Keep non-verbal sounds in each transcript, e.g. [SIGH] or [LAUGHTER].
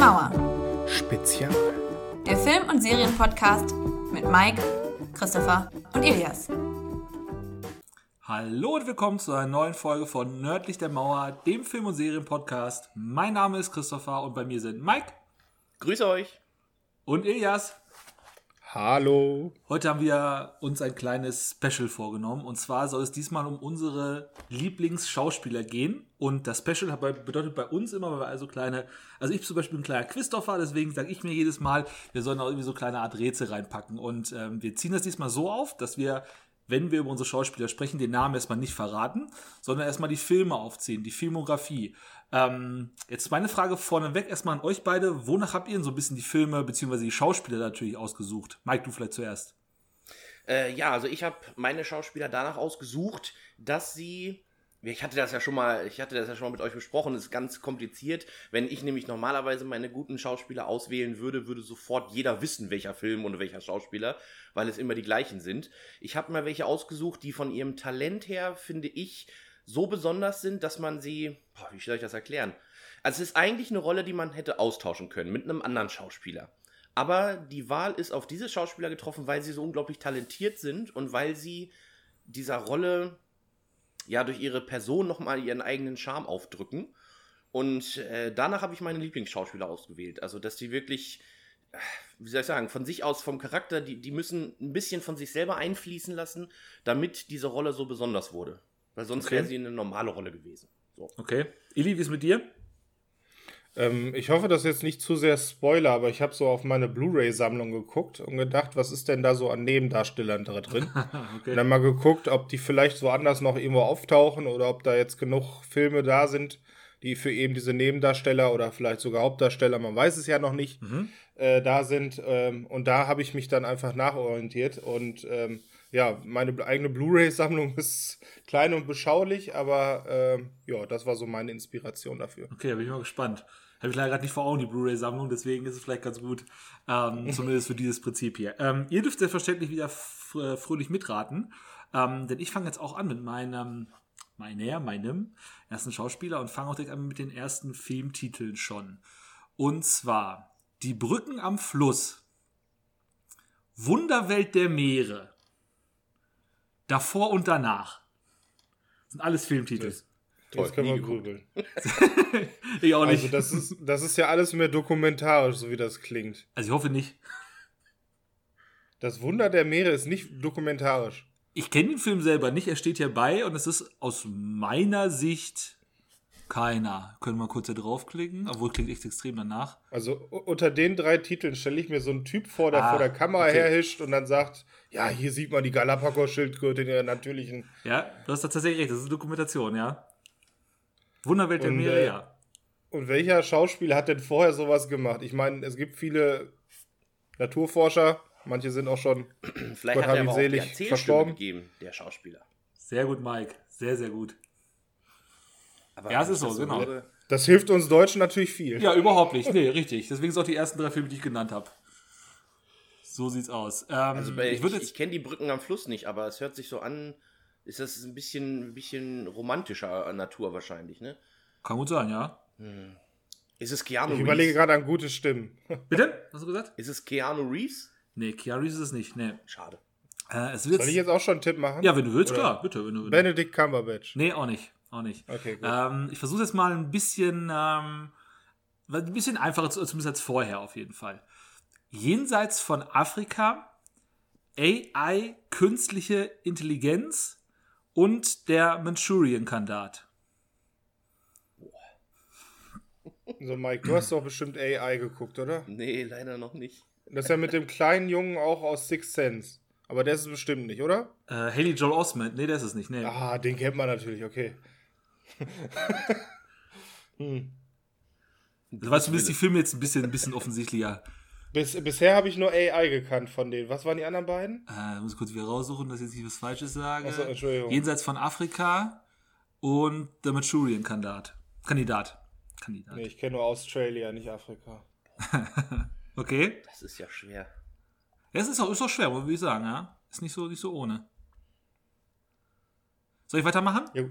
Mauer. Spezial. Der Film- und Serienpodcast mit Mike, Christopher und Elias. Hallo und willkommen zu einer neuen Folge von Nördlich der Mauer, dem Film- und Serienpodcast. Mein Name ist Christopher und bei mir sind Mike Grüße euch. und Elias. Hallo. Heute haben wir uns ein kleines Special vorgenommen und zwar soll es diesmal um unsere Lieblingsschauspieler gehen und das Special bedeutet bei uns immer, weil wir also kleine, also ich zum Beispiel ein kleiner Christopher, deswegen sage ich mir jedes Mal, wir sollen auch irgendwie so kleine Art Rätsel reinpacken und ähm, wir ziehen das diesmal so auf, dass wir wenn wir über unsere Schauspieler sprechen, den Namen erstmal nicht verraten, sondern erstmal die Filme aufziehen, die Filmografie. Ähm, jetzt meine Frage vorneweg erstmal an euch beide. Wonach habt ihr denn so ein bisschen die Filme bzw. die Schauspieler natürlich ausgesucht? Mike, du vielleicht zuerst. Äh, ja, also ich habe meine Schauspieler danach ausgesucht, dass sie. Ich hatte das ja schon mal, ich hatte das ja schon mal mit euch besprochen, das ist ganz kompliziert. Wenn ich nämlich normalerweise meine guten Schauspieler auswählen würde, würde sofort jeder wissen, welcher Film und welcher Schauspieler, weil es immer die gleichen sind. Ich habe mal welche ausgesucht, die von ihrem Talent her, finde ich, so besonders sind, dass man sie. Boah, wie soll ich das erklären? Also es ist eigentlich eine Rolle, die man hätte austauschen können mit einem anderen Schauspieler. Aber die Wahl ist auf diese Schauspieler getroffen, weil sie so unglaublich talentiert sind und weil sie dieser Rolle ja durch ihre Person nochmal ihren eigenen Charme aufdrücken. Und äh, danach habe ich meine Lieblingsschauspieler ausgewählt. Also, dass die wirklich, äh, wie soll ich sagen, von sich aus, vom Charakter, die, die müssen ein bisschen von sich selber einfließen lassen, damit diese Rolle so besonders wurde. Weil sonst Okay. wäre sie eine normale Rolle gewesen. So. Okay. Eli, wie ist mit dir? Ähm, ich hoffe, das ist jetzt nicht zu sehr Spoiler, aber ich habe so auf meine Blu-ray-Sammlung geguckt und gedacht, was ist denn da so an Nebendarstellern da drin? [LAUGHS] okay. Und dann mal geguckt, ob die vielleicht woanders noch irgendwo auftauchen oder ob da jetzt genug Filme da sind, die für eben diese Nebendarsteller oder vielleicht sogar Hauptdarsteller, man weiß es ja noch nicht, äh, da sind. Ähm, und da habe ich mich dann einfach nachorientiert. Und ähm, ja, meine eigene Blu-ray-Sammlung [LAUGHS] ist klein und beschaulich, aber ähm, ja, das war so meine Inspiration dafür. Okay, da bin ich mal gespannt. Habe ich leider gerade nicht vor Augen, die Blu-ray-Sammlung, deswegen ist es vielleicht ganz gut, ähm, [LAUGHS] zumindest für dieses Prinzip hier. Ähm, ihr dürft selbstverständlich wieder fr- fröhlich mitraten, ähm, denn ich fange jetzt auch an mit meinem, meiner, meinem ersten Schauspieler und fange auch direkt an mit den ersten Filmtiteln schon. Und zwar Die Brücken am Fluss, Wunderwelt der Meere, Davor und Danach. Das sind alles Filmtitel. Toll, Jetzt können wir grübeln. [LAUGHS] Ich auch nicht. Also das ist, das ist ja alles mehr dokumentarisch, so wie das klingt. also ich hoffe nicht. Das Wunder der Meere ist nicht dokumentarisch. Ich kenne den Film selber nicht, er steht hier bei und es ist aus meiner Sicht keiner. Können wir kurz hier draufklicken, obwohl klingt echt extrem danach. Also unter den drei Titeln stelle ich mir so einen Typ vor, der Ah, vor der Kamera okay. herhischt und dann sagt, ja, hier sieht man die Galapagos-Schildkröte in ihrer natürlichen... Ja, du hast da tatsächlich recht, das ist eine Dokumentation, ja. Wunderwelt der Meere, äh, ja. Und welcher Schauspieler hat denn vorher sowas gemacht? Ich meine, es gibt viele Naturforscher, manche sind auch schon... [CLEARS THROAT] Vielleicht Gott hat er aber auch selig die verstorben. gegeben, der Schauspieler. Sehr gut, Mike. Sehr, sehr gut. Aber Ja, es ist so, das genau. Das hilft uns Deutschen natürlich viel. Ja, überhaupt nicht. Nee, richtig. Deswegen sind auch die ersten drei Filme, die ich genannt habe. So sieht's aus. Ähm, Also bei, ich ich, ich, kenne die Brücken am Fluss nicht, aber es hört sich so an, ist das ein bisschen, ein bisschen romantischer Natur wahrscheinlich, ne? Kann gut sein, ja. Ist es Keanu Ich Reeves? überlege gerade an gute Stimmen. [LAUGHS] Bitte? Was hast du gesagt? Ist es Keanu Reeves? Nee, Keanu Reeves ist es nicht. Nee. Schade. Äh, es wird Soll ich jetzt, auch schon einen Tipp machen? ja, wenn du willst, Oder klar. Bitte, wenn du willst. Benedict Cumberbatch. Nee, auch nicht. Auch nicht. Okay, gut. Ähm, ich versuche jetzt mal ein bisschen, ähm, ein bisschen einfacher, zu- zumindest als vorher auf jeden Fall. Jenseits von Afrika, AI, künstliche Intelligenz und der Manchurian-Kandidat. So, Mike, du hast doch bestimmt AI geguckt, oder? Nee, leider noch nicht. Das ist ja mit dem kleinen Jungen auch aus Six Sense. Aber der ist es bestimmt nicht, oder? Äh, Haley Joel Osment, nee, der ist es nicht. Nee. Ah, den kennt man natürlich, okay. [LAUGHS] hm. Das war zumindest die Filme jetzt ein bisschen, ein bisschen offensichtlicher. Bis, bisher habe ich nur AI gekannt von denen. Was waren die anderen beiden? Äh, muss ich kurz wieder raussuchen, dass ich jetzt nicht was Falsches sage. Achso, Entschuldigung. Jenseits von Afrika und der Manchurian-Kandidat. Kandidat. Kandidat. Nee, ich kenne nur Australia, nicht Afrika. [LAUGHS] Okay. Das ist ja schwer. Ja, es ist auch, ist auch schwer, würde ich sagen, ja. Ist nicht so, nicht so ohne. Soll ich weitermachen? Ja,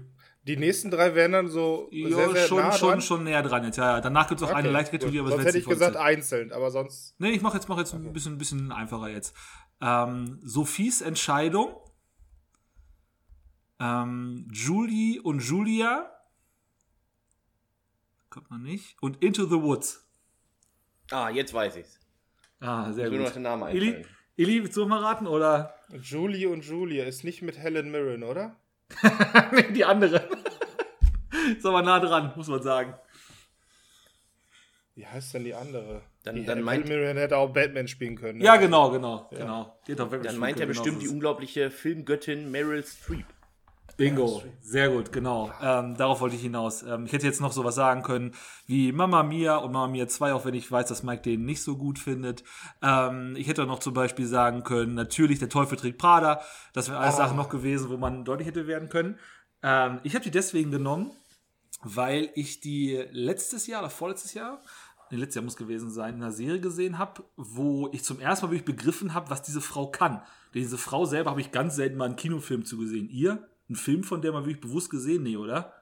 die nächsten drei wären dann so Ja, sehr, sehr schon, nah schon, dran. schon näher dran jetzt. Ja, ja. Danach gibt es auch eine Okay, leichte gut. Kategorie, aber Sonst das hätte ich gesagt Vollzeit. einzeln, aber sonst. Nee, ich mache jetzt, mach jetzt ein bisschen, bisschen einfacher jetzt. Ähm, Sophies Entscheidung. Ähm, Julie und Julia. Kommt man nicht. Und Into the Woods. Ah, jetzt weiß ich's. Ah, sehr Ich will nur noch gut. den Namen Ili, einfallen. Ili, willst du mal raten? Oder? Julie und Julia ist nicht mit Helen Mirren, oder? [LAUGHS] nee, die andere. Ist aber nah dran, muss man sagen. Wie heißt denn die andere? Dann- die dann meint- Mirren hätte auch Batman spielen können. ne? Ja, genau, genau, genau. Doch wirklich Dann meint er genau bestimmt so die unglaubliche Filmgöttin Meryl Streep. Bingo, sehr gut, genau. Ähm, darauf wollte ich hinaus. Ähm, ich hätte jetzt noch sowas sagen können wie Mama Mia und Mama Mia 2, auch wenn ich weiß, dass Mike den nicht so gut findet. Ähm, ich hätte auch noch zum Beispiel sagen können, natürlich der Teufel trägt Prada. Das wären alles Sachen noch gewesen, wo man deutlich hätte werden können. Ähm, ich habe die deswegen genommen, weil ich die letztes Jahr oder vorletztes Jahr, nee, letztes Jahr muss gewesen sein, in einer Serie gesehen habe, wo ich zum ersten Mal wirklich begriffen habe, was diese Frau kann. Denn diese Frau selber habe ich ganz selten mal einen Kinofilm zugesehen. Ihr? Ein Film von der mal wirklich bewusst gesehen? Nee, oder?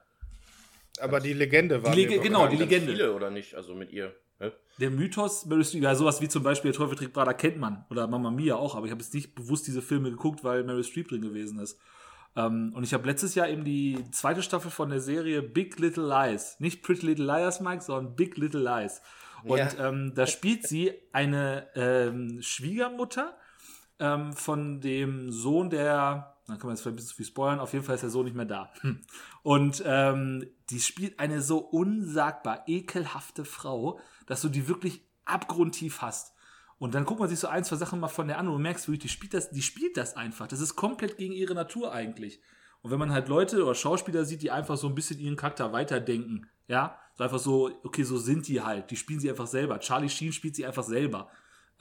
Aber die Legende war. Die Lege- so genau, die Legende. Viele oder nicht? Also mit ihr. Hä? Der Mythos, ja, sowas wie zum Beispiel Der Teufel trägt Prada kennt man. Oder Mama Mia auch, aber ich habe jetzt nicht bewusst diese Filme geguckt, weil Meryl Streep drin gewesen ist. Ähm, und ich habe letztes Jahr eben die zweite Staffel von der Serie Big Little Lies. Nicht Pretty Little Liars, Mike, sondern Big Little Lies. Und Ja. ähm, da spielt sie eine ähm, Schwiegermutter ähm, von dem Sohn der, dann kann man jetzt vielleicht ein bisschen zu viel spoilern, auf jeden Fall ist der Sohn nicht mehr da. Hm. Und ähm, die spielt eine so unsagbar ekelhafte Frau, dass du die wirklich abgrundtief hast. Und dann guckt man sich so ein, zwei Sachen mal von der an und du merkst wirklich, die spielt das, die spielt das einfach. Das ist komplett gegen ihre Natur eigentlich. Und wenn man halt Leute oder Schauspieler sieht, die einfach so ein bisschen ihren Charakter weiterdenken, ja, so einfach so, okay, so sind die halt, die spielen sie einfach selber. Charlie Sheen spielt sie einfach selber.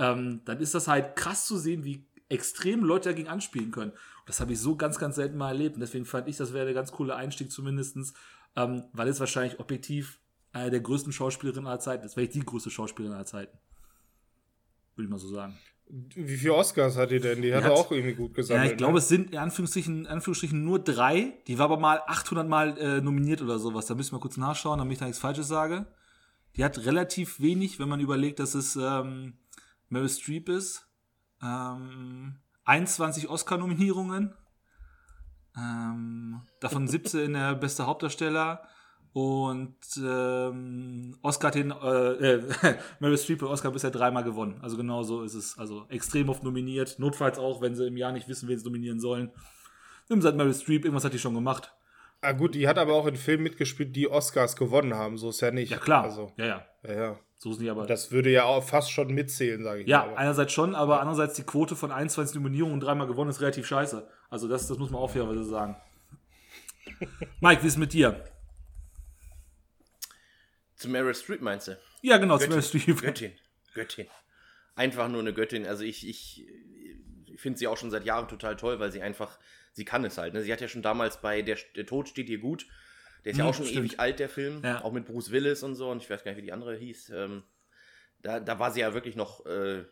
Ähm, dann ist das halt krass zu sehen, wie extrem Leute dagegen anspielen können. Und das habe ich so ganz, ganz selten mal erlebt. Und deswegen fand ich, das wäre der ganz coole Einstieg zumindestens, ähm, weil es wahrscheinlich objektiv eine der größten Schauspielerinnen aller Zeiten ist. Ich die größte Schauspielerin aller Zeiten. Würde ich mal so sagen. Wie viele Oscars hat die denn? Die hat hat- er auch irgendwie gut Ja, gesammelt. ich glaube, ne? es sind in Anführungsstrichen, in Anführungsstrichen nur drei. Die war aber mal 800 Mal äh, nominiert oder sowas. Da müssen wir kurz nachschauen, damit ich da nichts Falsches sage. Die hat relativ wenig, wenn man überlegt, dass es ähm, Meryl Streep ist. Ähm, 21 Oscar-Nominierungen. Ähm, davon 17 der beste Hauptdarsteller. Und ähm, Oscar hat den, äh, äh, [LAUGHS] Meryl Streep hat Oscar bisher dreimal gewonnen. Also genau so ist es. Also extrem oft nominiert. Notfalls auch, wenn sie im Jahr nicht wissen, wen sie nominieren sollen. Nimm seit Meryl Streep, irgendwas hat die schon gemacht. Ah, gut, die hat aber auch in Filmen mitgespielt, die Oscars gewonnen haben. So ist ja nicht. Ja, klar. Also, ja, ja. ja, ja. So ist nicht, aber. Das würde ja auch fast schon mitzählen, sage ich ja, mal. einerseits schon, aber andererseits die Quote von 21 Nominierungen und dreimal gewonnen ist relativ scheiße. Also das, das muss man auch fairerweise sagen. [LAUGHS] Mike, wie ist es mit dir? Zu Meryl Streep meinst du? Ja, genau, zu Meryl Streep. Göttin. Göttin. Einfach nur eine Göttin. Also ich, ich, ich finde sie auch schon seit Jahren total toll, weil sie einfach, sie kann es halt. Ne? Sie hat ja schon damals bei Der, der Tod steht ihr gut. Der ist ja Hm, auch schon stimmt. ewig alt, der Film. Ja. Auch mit Bruce Willis und so. Und ich weiß gar nicht, wie die andere hieß. Ähm, da, da war sie ja wirklich noch äh,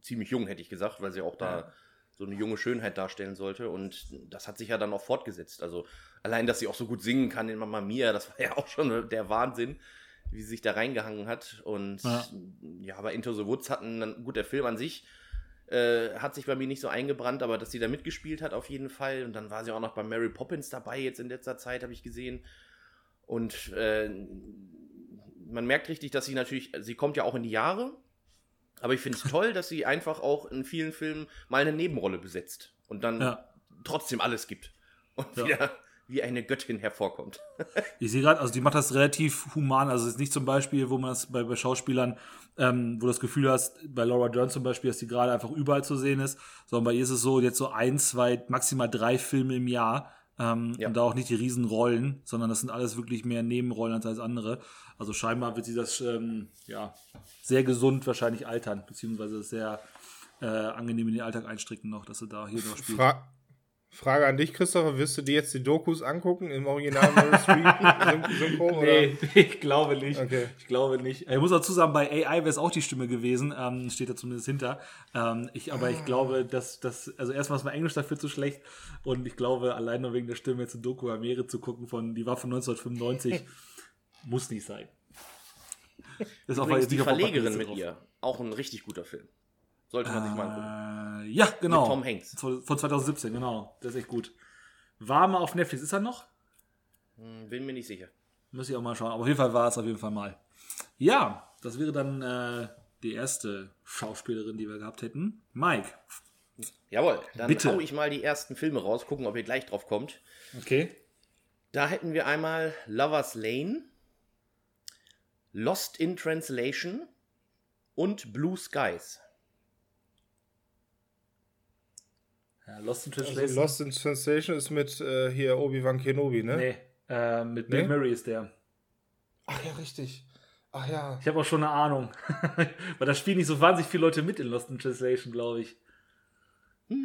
ziemlich jung, hätte ich gesagt, weil sie auch da Ja. So eine junge Schönheit darstellen sollte. Und das hat sich ja dann auch fortgesetzt. Also allein, dass sie auch so gut singen kann in Mamma Mia, das war ja [LAUGHS] auch schon der Wahnsinn, wie sie sich da reingehangen hat. Und Ja. ja, aber Into the Woods hat ein guter Film an sich. Äh, hat sich bei mir nicht so eingebrannt, aber dass sie da mitgespielt hat auf jeden Fall. Und dann war sie auch noch bei Mary Poppins dabei, jetzt in letzter Zeit, habe ich gesehen. Und äh, man merkt richtig, dass sie natürlich, sie kommt ja auch in die Jahre. Aber ich finde es toll, dass sie einfach auch in vielen Filmen mal eine Nebenrolle besetzt und dann Ja. trotzdem alles gibt. Und Ja. wieder wie eine Göttin hervorkommt. [LAUGHS] Ich sehe gerade, also die macht das relativ human. Also es ist nicht zum Beispiel, wo man das bei, bei Schauspielern, ähm, wo du das Gefühl hast, bei Laura Dern zum Beispiel, dass die gerade einfach überall zu sehen ist, sondern bei ihr ist es so, jetzt so ein, zwei, maximal drei Filme im Jahr. Ähm, Ja. Und da auch nicht die Riesenrollen, sondern das sind alles wirklich mehr Nebenrollen als alles andere. Also scheinbar wird sie das ähm, ja, sehr gesund wahrscheinlich altern, beziehungsweise sehr äh, angenehm in den Alltag einstricken noch, dass sie da hier noch spielt. Fra Frage an dich, Christopher. Wirst du dir jetzt die Dokus angucken im Original [LAUGHS] Synchro? Nee, ich glaube nicht. Okay. Ich glaube nicht. Ich muss dazu sagen, bei AI wäre es auch die Stimme gewesen. Ähm, steht da zumindest hinter. Ähm, ich, aber ich glaube, dass das, also erstmal ist mein Englisch dafür zu schlecht. Und ich glaube, allein nur wegen der Stimme jetzt ein Doku Amere zu gucken von, die war von 1995, [LAUGHS] muss nicht sein. Das ist jetzt die Verlegerin mit drauf. ihr. Auch ein richtig guter Film. Sollte man sich mal angucken. Äh, ja, genau. Mit Tom Hanks. Von von 2017, genau. Das ist echt gut. War mal auf Netflix. Ist er noch? Hm, Bin mir nicht sicher. Muss ich auch mal schauen. Aber auf jeden Fall war es auf jeden Fall mal. Ja, das wäre dann äh, die erste Schauspielerin, die wir gehabt hätten. Mike. Jawohl, dann Bitte. hau ich mal die ersten Filme raus, gucken, ob ihr gleich drauf kommt. Okay. Da hätten wir einmal Lover's Lane, Lost in Translation und Blue Skies. Ja, Lost in Also Translation. Lost in Translation ist mit äh, hier Obi-Wan Kenobi, ne? Nee, äh, mit Bill Nee? Murray ist der. Ach ja, richtig. Ach ja. Ich habe auch schon eine Ahnung. [LAUGHS] Weil da spielen nicht so wahnsinnig viele Leute mit in Lost in Translation, glaube ich.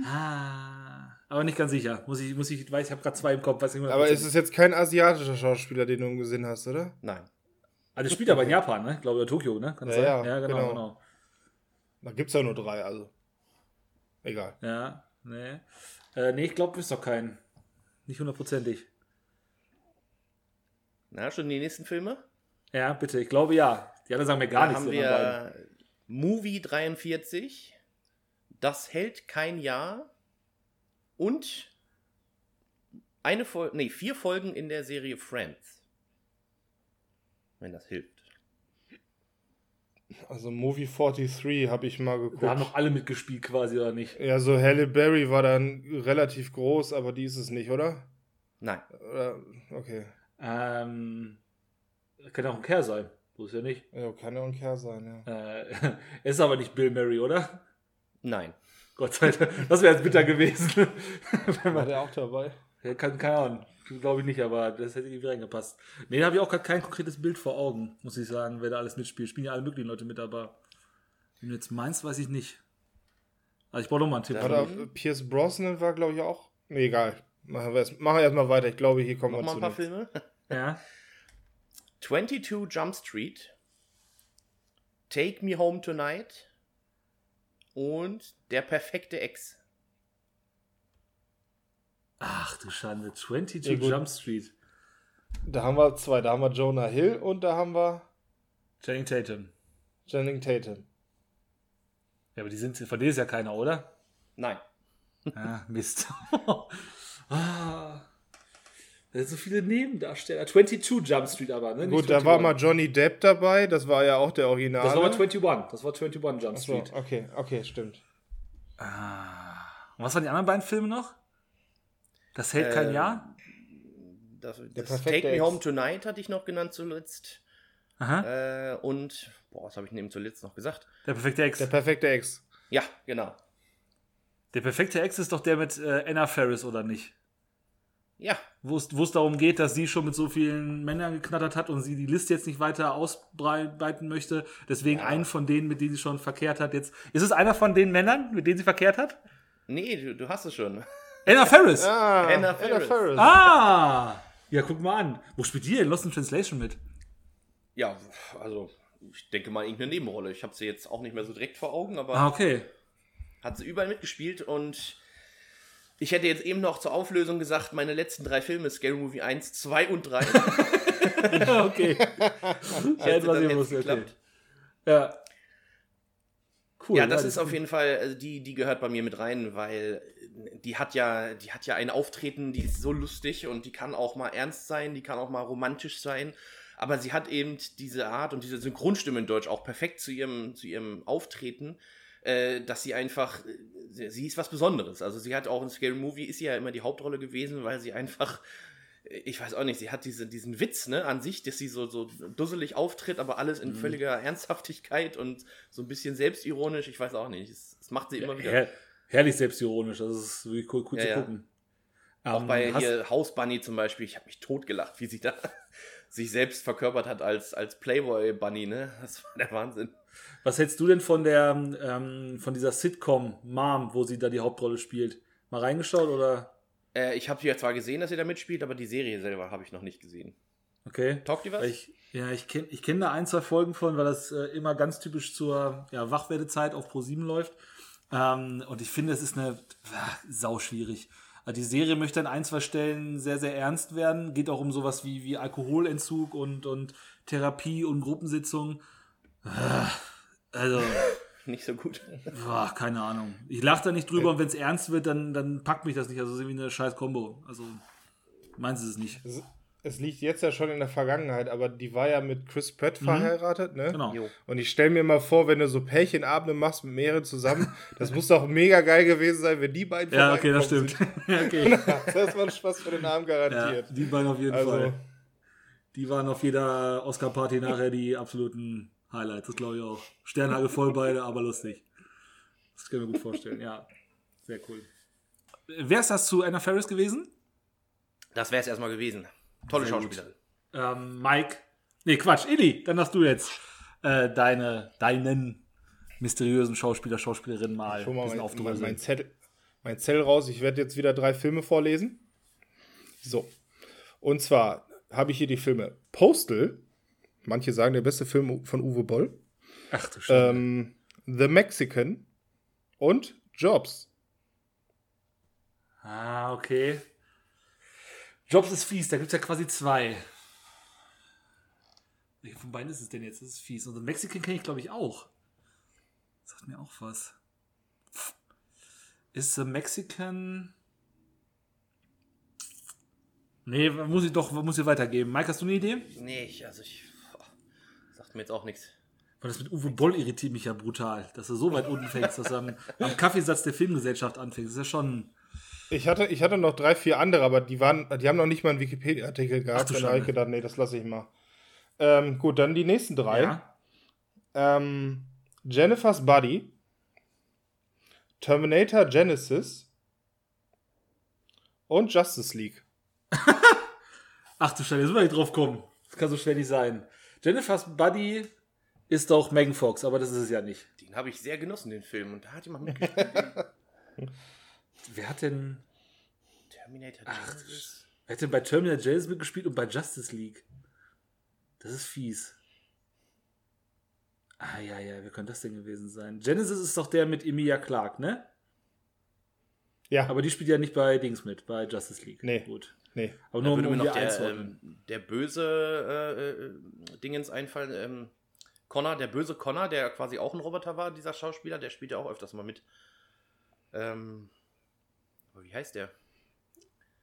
Ah, aber nicht ganz sicher. Muss ich, muss ich, weiß, ich habe gerade zwei im Kopf. Weiß nicht Aber ist es jetzt kein asiatischer Schauspieler, den du gesehen hast, oder? Nein. Also spielt aber in Japan, ne? Glaube ich, Tokio, ne? Kann das Ja, sein? ja, genau, genau. genau. Da gibt's ja nur drei, also. Egal. Ja, nee. Äh, nee, ich glaube, ist doch kein. Nicht hundertprozentig. Na, schon die nächsten Filme? Ja, bitte. Ich glaube ja. Die anderen sagen mir gar da nichts. haben wir Movie 43, Das hält kein Jahr und eine Folge, nee, vier Folgen in der Serie Friends. Wenn das hilft. Also Movie 43 habe ich mal geguckt. Da haben noch alle mitgespielt quasi, oder nicht? ja, so Halle Berry war dann relativ groß, aber die ist es nicht, oder? Nein. Oder? Okay. Ähm, kann auch ein Kerl sein. So ist ja nicht. Ja, kann ja ein Kerl sein, ja. Äh, [LAUGHS] ist aber nicht Bill Murray, oder? Nein. Gott sei Dank. Das wäre jetzt bitter gewesen. [LAUGHS] Wenn War man, der auch dabei? ja, kann, keine Ahnung. Glaube ich nicht, aber das hätte irgendwie reingepasst. Nee, da habe ich auch gerade kein konkretes Bild vor Augen, muss ich sagen, wer da alles mitspielt. Spielen ja alle möglichen Leute mit, aber wenn du jetzt meinst, weiß ich nicht. Also ich brauche noch mal einen Tipp. Oder. Pierce Brosnan war, glaube ich, auch. Nee, egal. Machen wir erst, machen wir erst mal weiter. Ich glaube, hier kommen Noch wir mal zu. ein paar. Filme. Ja. [LAUGHS] 22 Jump Street, Take Me Home Tonight und Der perfekte Ex. Ach du Schande. 22 Ja, gut. Jump Street. Da haben wir zwei. Da haben wir Jonah Hill und da haben wir Channing Tatum. Channing Tatum. Ja, aber die sind, von denen ist ja keiner, oder? Nein. Ah, Mist. [LAUGHS] ah. Da sind so viele Nebendarsteller. 22 Jump Street aber, ne? Nicht Gut, da war 21. mal Johnny Depp dabei. Das war ja auch der Original. Das war aber 21. Das war 21 Jump so, Street. okay, okay, stimmt. Ah. Und was waren die anderen beiden Filme noch? Das hält kein Ähm, Jahr? Das, das perfekte Take Me. Home Tonight hatte ich noch genannt zuletzt. Aha. Äh, und, boah, was habe ich neben zuletzt noch gesagt? Der perfekte Ex. Der Der, perfekte Ex. Ja, genau. perfekte Ex ist doch der mit äh, Anna Ferris, oder nicht? Ja, Wo es wo es darum geht, dass sie schon mit so vielen Männern geknattert hat und sie die Liste jetzt nicht weiter ausbreiten möchte. Deswegen Ja. einen von denen, mit denen sie schon verkehrt hat, jetzt. Ist es einer von den Männern, mit denen sie verkehrt hat? nee, du, du hast es schon. Anna Ferris! Ah, Anna Faris. Ah! Ja, guck mal an. Wo spielt die in Lost in Translation mit? Ja, also, ich denke mal irgendeine Nebenrolle. Ich habe sie jetzt auch nicht mehr so direkt vor Augen, aber Ah, okay. hat sie überall mitgespielt und ich hätte jetzt eben noch zur Auflösung gesagt, meine letzten drei Filme, Scary Movie 1, 2 und 3. [LAUGHS] okay. ja, Hätte jetzt dann was ich jetzt wusste, okay. geklappt. Ja. Cool. ja, das ist auf jeden Fall, also die, die gehört bei mir mit rein, weil die hat ja, die hat ja ein Auftreten, die ist so lustig und die kann auch mal ernst sein, die kann auch mal romantisch sein. Aber sie hat eben diese Art und diese Synchronstimme in Deutsch auch perfekt zu ihrem, zu ihrem Auftreten, äh, dass sie einfach, äh, sie, sie ist was Besonderes. Also sie hat auch in Scary Movie, ist sie ja immer die Hauptrolle gewesen, weil sie einfach, äh, ich weiß auch nicht, sie hat diese, diesen Witz ne, an sich, dass sie so, so dusselig auftritt, aber alles in völliger Ernsthaftigkeit und so ein bisschen selbstironisch, ich weiß auch nicht. Es, es macht sie immer wieder. Her herrlich selbstironisch. Das ist wirklich cool, cool Ja, zu ja. gucken. Auch Ähm, bei hier House Bunny zum Beispiel, ich habe mich totgelacht, wie sie da [LAUGHS] sich selbst verkörpert hat als, als Playboy Bunny, ne? Das war der Wahnsinn. Was hältst du denn von der ähm, von dieser Sitcom Mom, wo sie da die Hauptrolle spielt? Mal reingeschaut oder? Äh, ich habe ja zwar gesehen, dass ihr da mitspielt, aber die Serie selber habe ich noch nicht gesehen. Okay. Taugt ihr was? Ich, ja, ich kenne ich kenn da ein, zwei Folgen von, weil das äh, immer ganz typisch zur ja, Wachwerdezeit auf Pro7 läuft. Ähm, und ich finde, es ist eine ah, sau schwierig. Also die Serie möchte an ein, zwei Stellen sehr, sehr ernst werden. Geht auch um sowas wie, wie Alkoholentzug und, und Therapie und Gruppensitzung. Ah, Also, [LAUGHS] Nicht so gut. boah, keine Ahnung. Ich lache da nicht drüber und wenn es ernst wird, dann, dann packt mich das nicht. Also es ist irgendwie eine scheiß Kombo. Also, meins ist es nicht. Es, es liegt jetzt ja schon in der Vergangenheit, aber die war ja mit Chris Pratt verheiratet, ne? Genau. Jo. Und ich stelle mir mal vor, wenn du so Pärchenabende machst mit mehreren zusammen, [LAUGHS] das muss doch mega geil gewesen sein, wenn die beiden Ja, okay, das stimmt. [LAUGHS] Ja, okay. Das war ein Spaß für den Abend Ja, garantiert. die beiden auf jeden Also- Fall. Die waren auf jeder Oscar-Party nachher die absoluten Highlights, das glaube ich auch. Sternhagel voll beide, aber lustig. Das kann ich mir gut vorstellen, ja. Sehr cool. Wer ist das zu Anna Ferris gewesen? Das wäre es erstmal gewesen. Tolle Sehr. Schauspielerin. Ähm, Mike. Nee, Quatsch, Illy, dann hast du jetzt äh, deine, deinen mysteriösen Schauspieler, Schauspielerin mal Ich hol mal bisschen mein, mein, aufdröseln. mein, Zettel, mein Zettel raus. Ich werde jetzt wieder drei Filme vorlesen. So. Und zwar habe ich hier die Filme Postal. Manche sagen der beste Film von Uwe Boll. Ach du Scheiße. Ähm, The Mexican und Jobs. Ah, okay. Jobs ist fies, da gibt es ja quasi zwei. Welcher von beiden ist es denn jetzt? Das ist fies. Und den Mexican kenne ich, glaube ich, auch. Sagt mir auch was. Ist The Mexican. Nee, muss ich doch, muss ich weitergeben. Mike, hast du eine Idee? Nee, ich, also ich. Sagt mir jetzt auch nichts. Weil das mit Uwe Boll irritiert mich ja brutal, dass du so weit unten fängst, dass du am, am Kaffeesatz der Filmgesellschaft anfängst. Das ist ja schon. Ich hatte, ich hatte noch drei, vier andere, aber die waren, die haben noch nicht mal einen Wikipedia-Artikel gehabt. du Dann habe ich gedacht, nee, das lasse ich mal. Ähm, gut, dann die nächsten drei. Ja. Ähm, Jennifer's Buddy, Terminator Genesis und Justice League. [LAUGHS] Ach du Scheiße, jetzt muss man nicht drauf kommen. Das kann so schwer nicht sein. Jennifer's Buddy ist doch Megan Fox, aber das ist es ja nicht. Den habe ich sehr genossen, den Film. Und da hat jemand [LAUGHS] mitgespielt. Wer hat denn, Terminator Ach, Genesis. wer hat denn bei Terminator Genesis mitgespielt und bei Justice League? Das ist fies. Ah, ja, ja, wer könnte das denn gewesen sein? Genesis ist doch der mit Emilia Clarke, ne? Ja, Aber die spielt ja nicht bei Dings mit, bei Justice League. Nee. Gut. Nee. Aber Da nur würde um, mir noch der, ähm, der böse äh, äh, Dingens einfallen. Ähm, Connor, der böse Connor, der quasi auch ein Roboter war, dieser Schauspieler, der spielt ja auch öfters mal mit. Ähm, wie heißt der?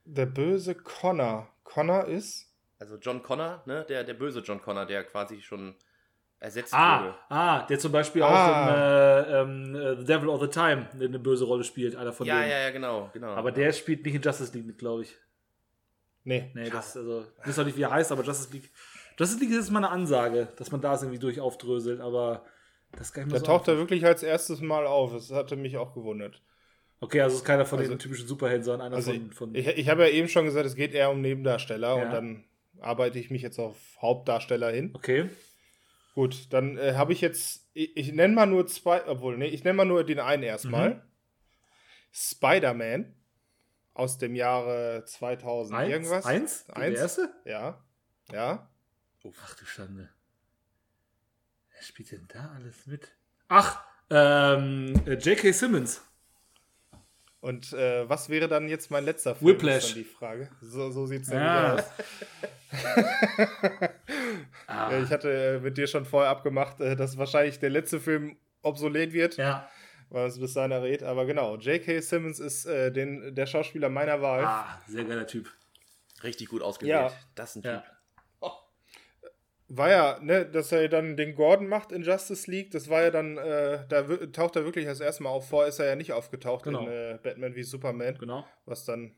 Der böse Connor. Connor ist. Also John Connor, ne? Der, der böse John Connor, der quasi schon ersetzt Ah, wurde. ah, der zum Beispiel Ah. auch in äh, ähm, äh, The Devil All the Time eine böse Rolle spielt, einer von Ja, denen. ja, ja, genau, genau. Aber der spielt nicht in Justice League mit, glaube ich. Nee. Nee, das, also, ich weiß auch nicht, wie er heißt, aber Justice League. Justice League ist mal eine Ansage, dass man da irgendwie durch aufdröselt, aber das kann ich mir Der so taucht da einfach- wirklich als erstes Mal auf. Das hatte mich auch gewundert. Okay, also es ist keiner von Also- den typischen Superhelden, sondern einer Also von. von ich, ich habe ja eben schon gesagt, es geht eher um Nebendarsteller Ja. und dann arbeite ich mich jetzt auf Hauptdarsteller hin. okay. Gut, dann äh, habe ich jetzt, ich, ich nenne mal nur zwei, obwohl, nee, ich nenne mal nur den einen erstmal. Mhm. Spider-Man aus dem Jahre 2000 Eins? irgendwas. Eins? Der Eins? erste? Ja. Ja. Ach du Schande. Wer spielt denn da alles mit? Ach, ähm, äh, J.K. Simmons. Und äh, was wäre dann jetzt mein letzter Film? Whiplash. Ist dann die Frage. So, so sieht es nämlich aus. Ah, [LAUGHS] Ich hatte äh, mit dir schon vorher abgemacht, äh, dass wahrscheinlich der letzte Film obsolet wird, ja. Weil es bis dahin errät. Aber genau, J.K. Simmons ist äh, den, der Schauspieler meiner Wahl. Ah, sehr geiler Typ. Richtig gut ausgewählt. Ja. Das ist ein Ja. Typ. War ja, ne, dass er dann den Gordon macht in Justice League, das war ja dann, äh, da taucht er wirklich das erste Mal auf. Vorher ist er ja nicht aufgetaucht Genau. in äh, Batman wie Superman, Genau. was dann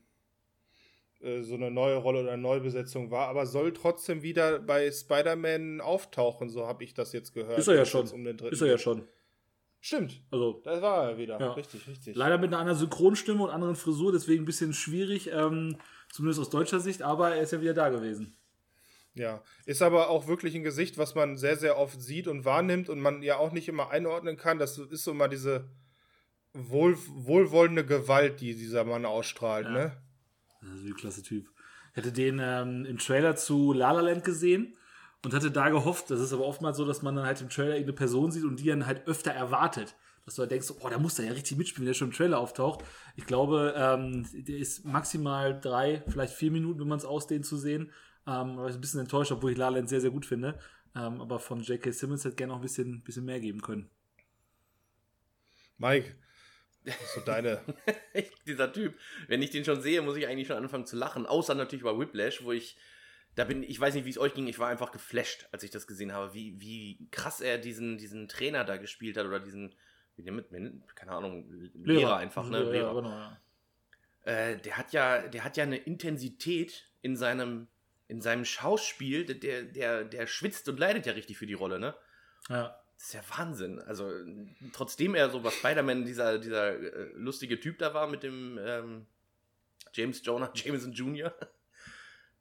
äh, so eine neue Rolle oder eine Neubesetzung war, aber soll trotzdem wieder bei Spider-Man auftauchen, so habe ich das jetzt gehört. Ist er ja schon. Um den dritten Ist er ja schon. Stimmt, Also, da war er wieder. Ja. Richtig, richtig. leider mit einer anderen Synchronstimme und anderen Frisur, deswegen ein bisschen schwierig, ähm, zumindest aus deutscher Sicht, aber er ist ja wieder da gewesen. Ja, ist aber auch wirklich ein Gesicht, was man sehr, sehr oft sieht und wahrnimmt und man ja auch nicht immer einordnen kann. Das ist so immer diese wohl, wohlwollende Gewalt, die dieser Mann ausstrahlt, Ja. ne? Das ist ein klasse Typ. Ich hatte den ähm, im Trailer zu La La Land gesehen und hatte da gehofft, das ist aber oftmals so, dass man dann halt im Trailer irgendeine Person sieht und die dann halt öfter erwartet. Dass du halt denkst, oh, da muss der ja richtig mitspielen, der schon im Trailer auftaucht. Ich glaube, ähm, der ist maximal drei, vielleicht vier Minuten, wenn man es ausdehnt, zu sehen. Ähm, aber ich bin ein bisschen enttäuscht, obwohl ich La La Land sehr, sehr gut finde. Ähm, aber von J.K. Simmons hätte gerne noch ein bisschen, bisschen mehr geben können. Mike, so deine. [LAUGHS] Dieser Typ, wenn ich den schon sehe, muss ich eigentlich schon anfangen zu lachen. Außer natürlich bei Whiplash, wo ich, da bin, ich weiß nicht, wie es euch ging, ich war einfach geflasht, als ich das gesehen habe, wie, wie krass er diesen, diesen Trainer da gespielt hat oder diesen, wie nennt man, keine Ahnung, Lehrer, Lehrer einfach, ne? Ja, Lehrer. genau, ja. Äh, der hat ja, der hat ja eine Intensität in seinem, in seinem Schauspiel, der, der, der schwitzt und leidet ja richtig für die Rolle, ne? ja. Das ist ja Wahnsinn. Also, trotzdem er so bei Spider-Man dieser, dieser äh, lustige Typ da war mit dem ähm, James Jonah [LAUGHS] Jameson Jr.,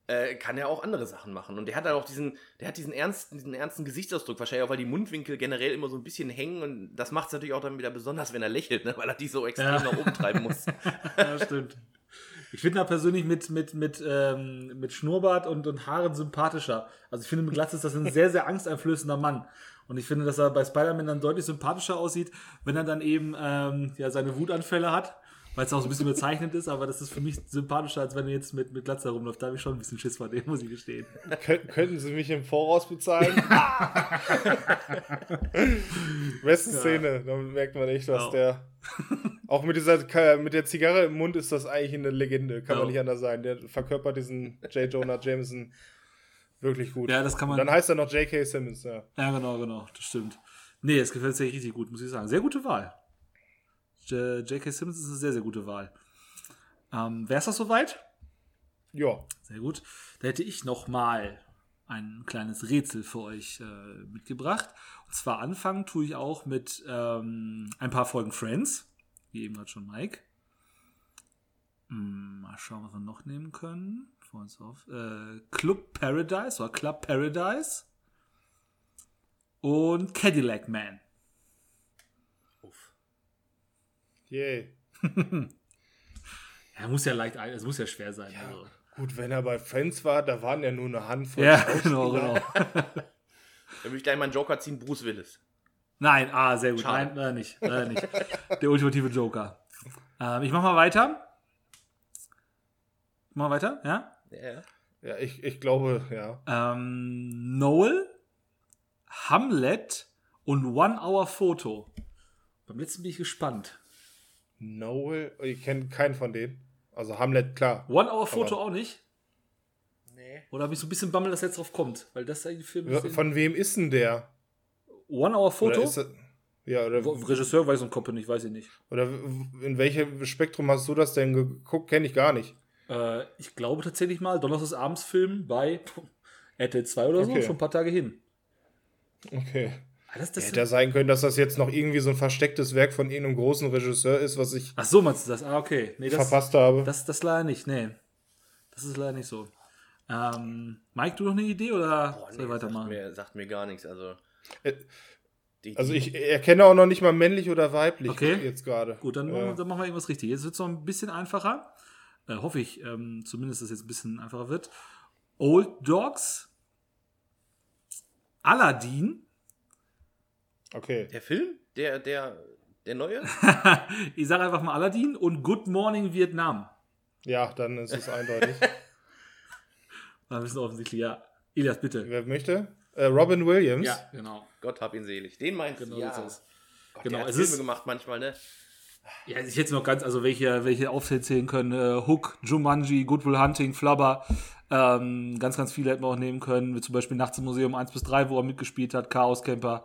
äh, kann er auch andere Sachen machen. Und der hat auch diesen, der hat diesen ernsten, diesen ernsten Gesichtsausdruck, wahrscheinlich auch, weil die Mundwinkel generell immer so ein bisschen hängen und das macht es natürlich auch dann wieder besonders, wenn er lächelt, ne? weil er die so extrem Ja. nach oben treiben muss. [LAUGHS] ja, stimmt. Ich finde da persönlich mit, mit, mit, ähm, mit Schnurrbart und, und Haaren sympathischer. Also ich finde, mit Glatze ist das ein sehr, sehr angsteinflößender Mann. Und ich finde, dass er bei Spider-Man dann deutlich sympathischer aussieht, wenn er dann eben ähm, ja, seine Wutanfälle hat, weil es auch so ein bisschen überzeichnet ist, aber das ist für mich sympathischer, als wenn er jetzt mit, mit Glatze herumläuft. Da habe ich schon ein bisschen Schiss vor dem, muss ich gestehen. Kön könnten Sie mich im Voraus bezahlen? [LAUGHS] Beste Szene, da merkt man echt, was Ja. der. [LAUGHS] Auch mit dieser mit der Zigarre im Mund ist das eigentlich eine Legende, kann man Ja. nicht anders sein. Der verkörpert diesen J. Jonah Jameson wirklich gut. Ja, das kann man- Und dann heißt er noch J.K. Simmons, ja. Ja, genau, genau, das stimmt. Nee, es gefällt sich richtig gut, muss ich sagen. Sehr gute Wahl. J.K. Simmons ist eine sehr, sehr gute Wahl. Ähm, Wäre es das soweit? Ja. Sehr gut. Da hätte ich noch mal ein kleines Rätsel für euch äh, mitgebracht. Und zwar anfangen tue ich auch mit ähm, ein paar Folgen Friends, wie eben gerade schon Mike. Hm, mal schauen, was wir noch nehmen können. Vor uns auf. Äh, Club Paradise oder Club Paradise. Und Cadillac Man. Uff. Yay. [LAUGHS] Ja, muss ja leicht, ein- es muss ja schwer sein. Also. Gut, wenn er bei Friends war, da waren ja nur eine Handvoll. Ja, [LAUGHS] Schauspieler. genau, genau. [LAUGHS] Dann würde ich gleich meinen Joker ziehen, Bruce Willis. Nein, ah, sehr gut. Schade. Nein, leider nicht. Leider nicht. Der ultimative Joker. Ähm, ich mach mal weiter. Mach mal weiter, ja? Ja. Ja, ich, ich glaube, ja. Ähm, Noel, Hamlet und One Hour Photo. Beim letzten bin ich gespannt. Noel, ich kenne keinen von denen. Also Hamlet, klar. One Hour Photo auch nicht? Nee. Oder habe ich so ein bisschen Bammel, dass jetzt drauf kommt? Weil das ist eigentlich Film. Von wem ist denn der? One Hour das, ja, oder, Regisseur weiß und Company, weiß ich nicht. oder in welchem Spektrum hast du das denn geguckt? Kenne ich gar nicht. Äh, ich glaube tatsächlich mal, Donnerstags abends Film bei RTL 2 oder so, Okay. schon ein paar Tage hin. Okay. Das, das Hätte ja sein können, dass das jetzt noch irgendwie so ein verstecktes Werk von irgendeinem großen Regisseur ist, was ich Ach so, meinst du das? Ah, okay. Nee, das, verpasst habe. das, das leider nicht, nee. Das ist leider nicht so. Ähm, Mike, du noch eine Idee oder Boah, soll nee, ich sagt, weitermachen? mir, sagt mir gar nichts. Also, Äh, die, also ich erkenne auch noch nicht mal männlich oder weiblich Okay. jetzt gerade. Gut, dann, Ja. dann machen wir irgendwas richtig. Jetzt wird es noch ein bisschen einfacher. Äh, hoffe ich, ähm, zumindest, dass es jetzt ein bisschen einfacher wird. Old Dogs, Aladdin, Okay. der Film? Der, der, der neue? [LAUGHS] ich sage einfach mal Aladdin und Good Morning Vietnam. Ja, dann ist es eindeutig. War ein bisschen offensichtlich, ja. Elias, bitte. Wer möchte? Äh, Robin Williams. Ja, genau. Gott hab ihn selig. Den meinst Genau du? Ja. so ist. Gott, Genau, der hat es Filme ist- gemacht manchmal, ne? Ja, ich hätte noch ganz, also welche, welche aufzählen können. Äh, Hook, Jumanji, Good Will Hunting, Flubber. Ähm, ganz, ganz viele hätten wir auch nehmen können. Wie zum Beispiel Nachts im Museum 1 bis 3, wo er mitgespielt hat, Chaos Camper.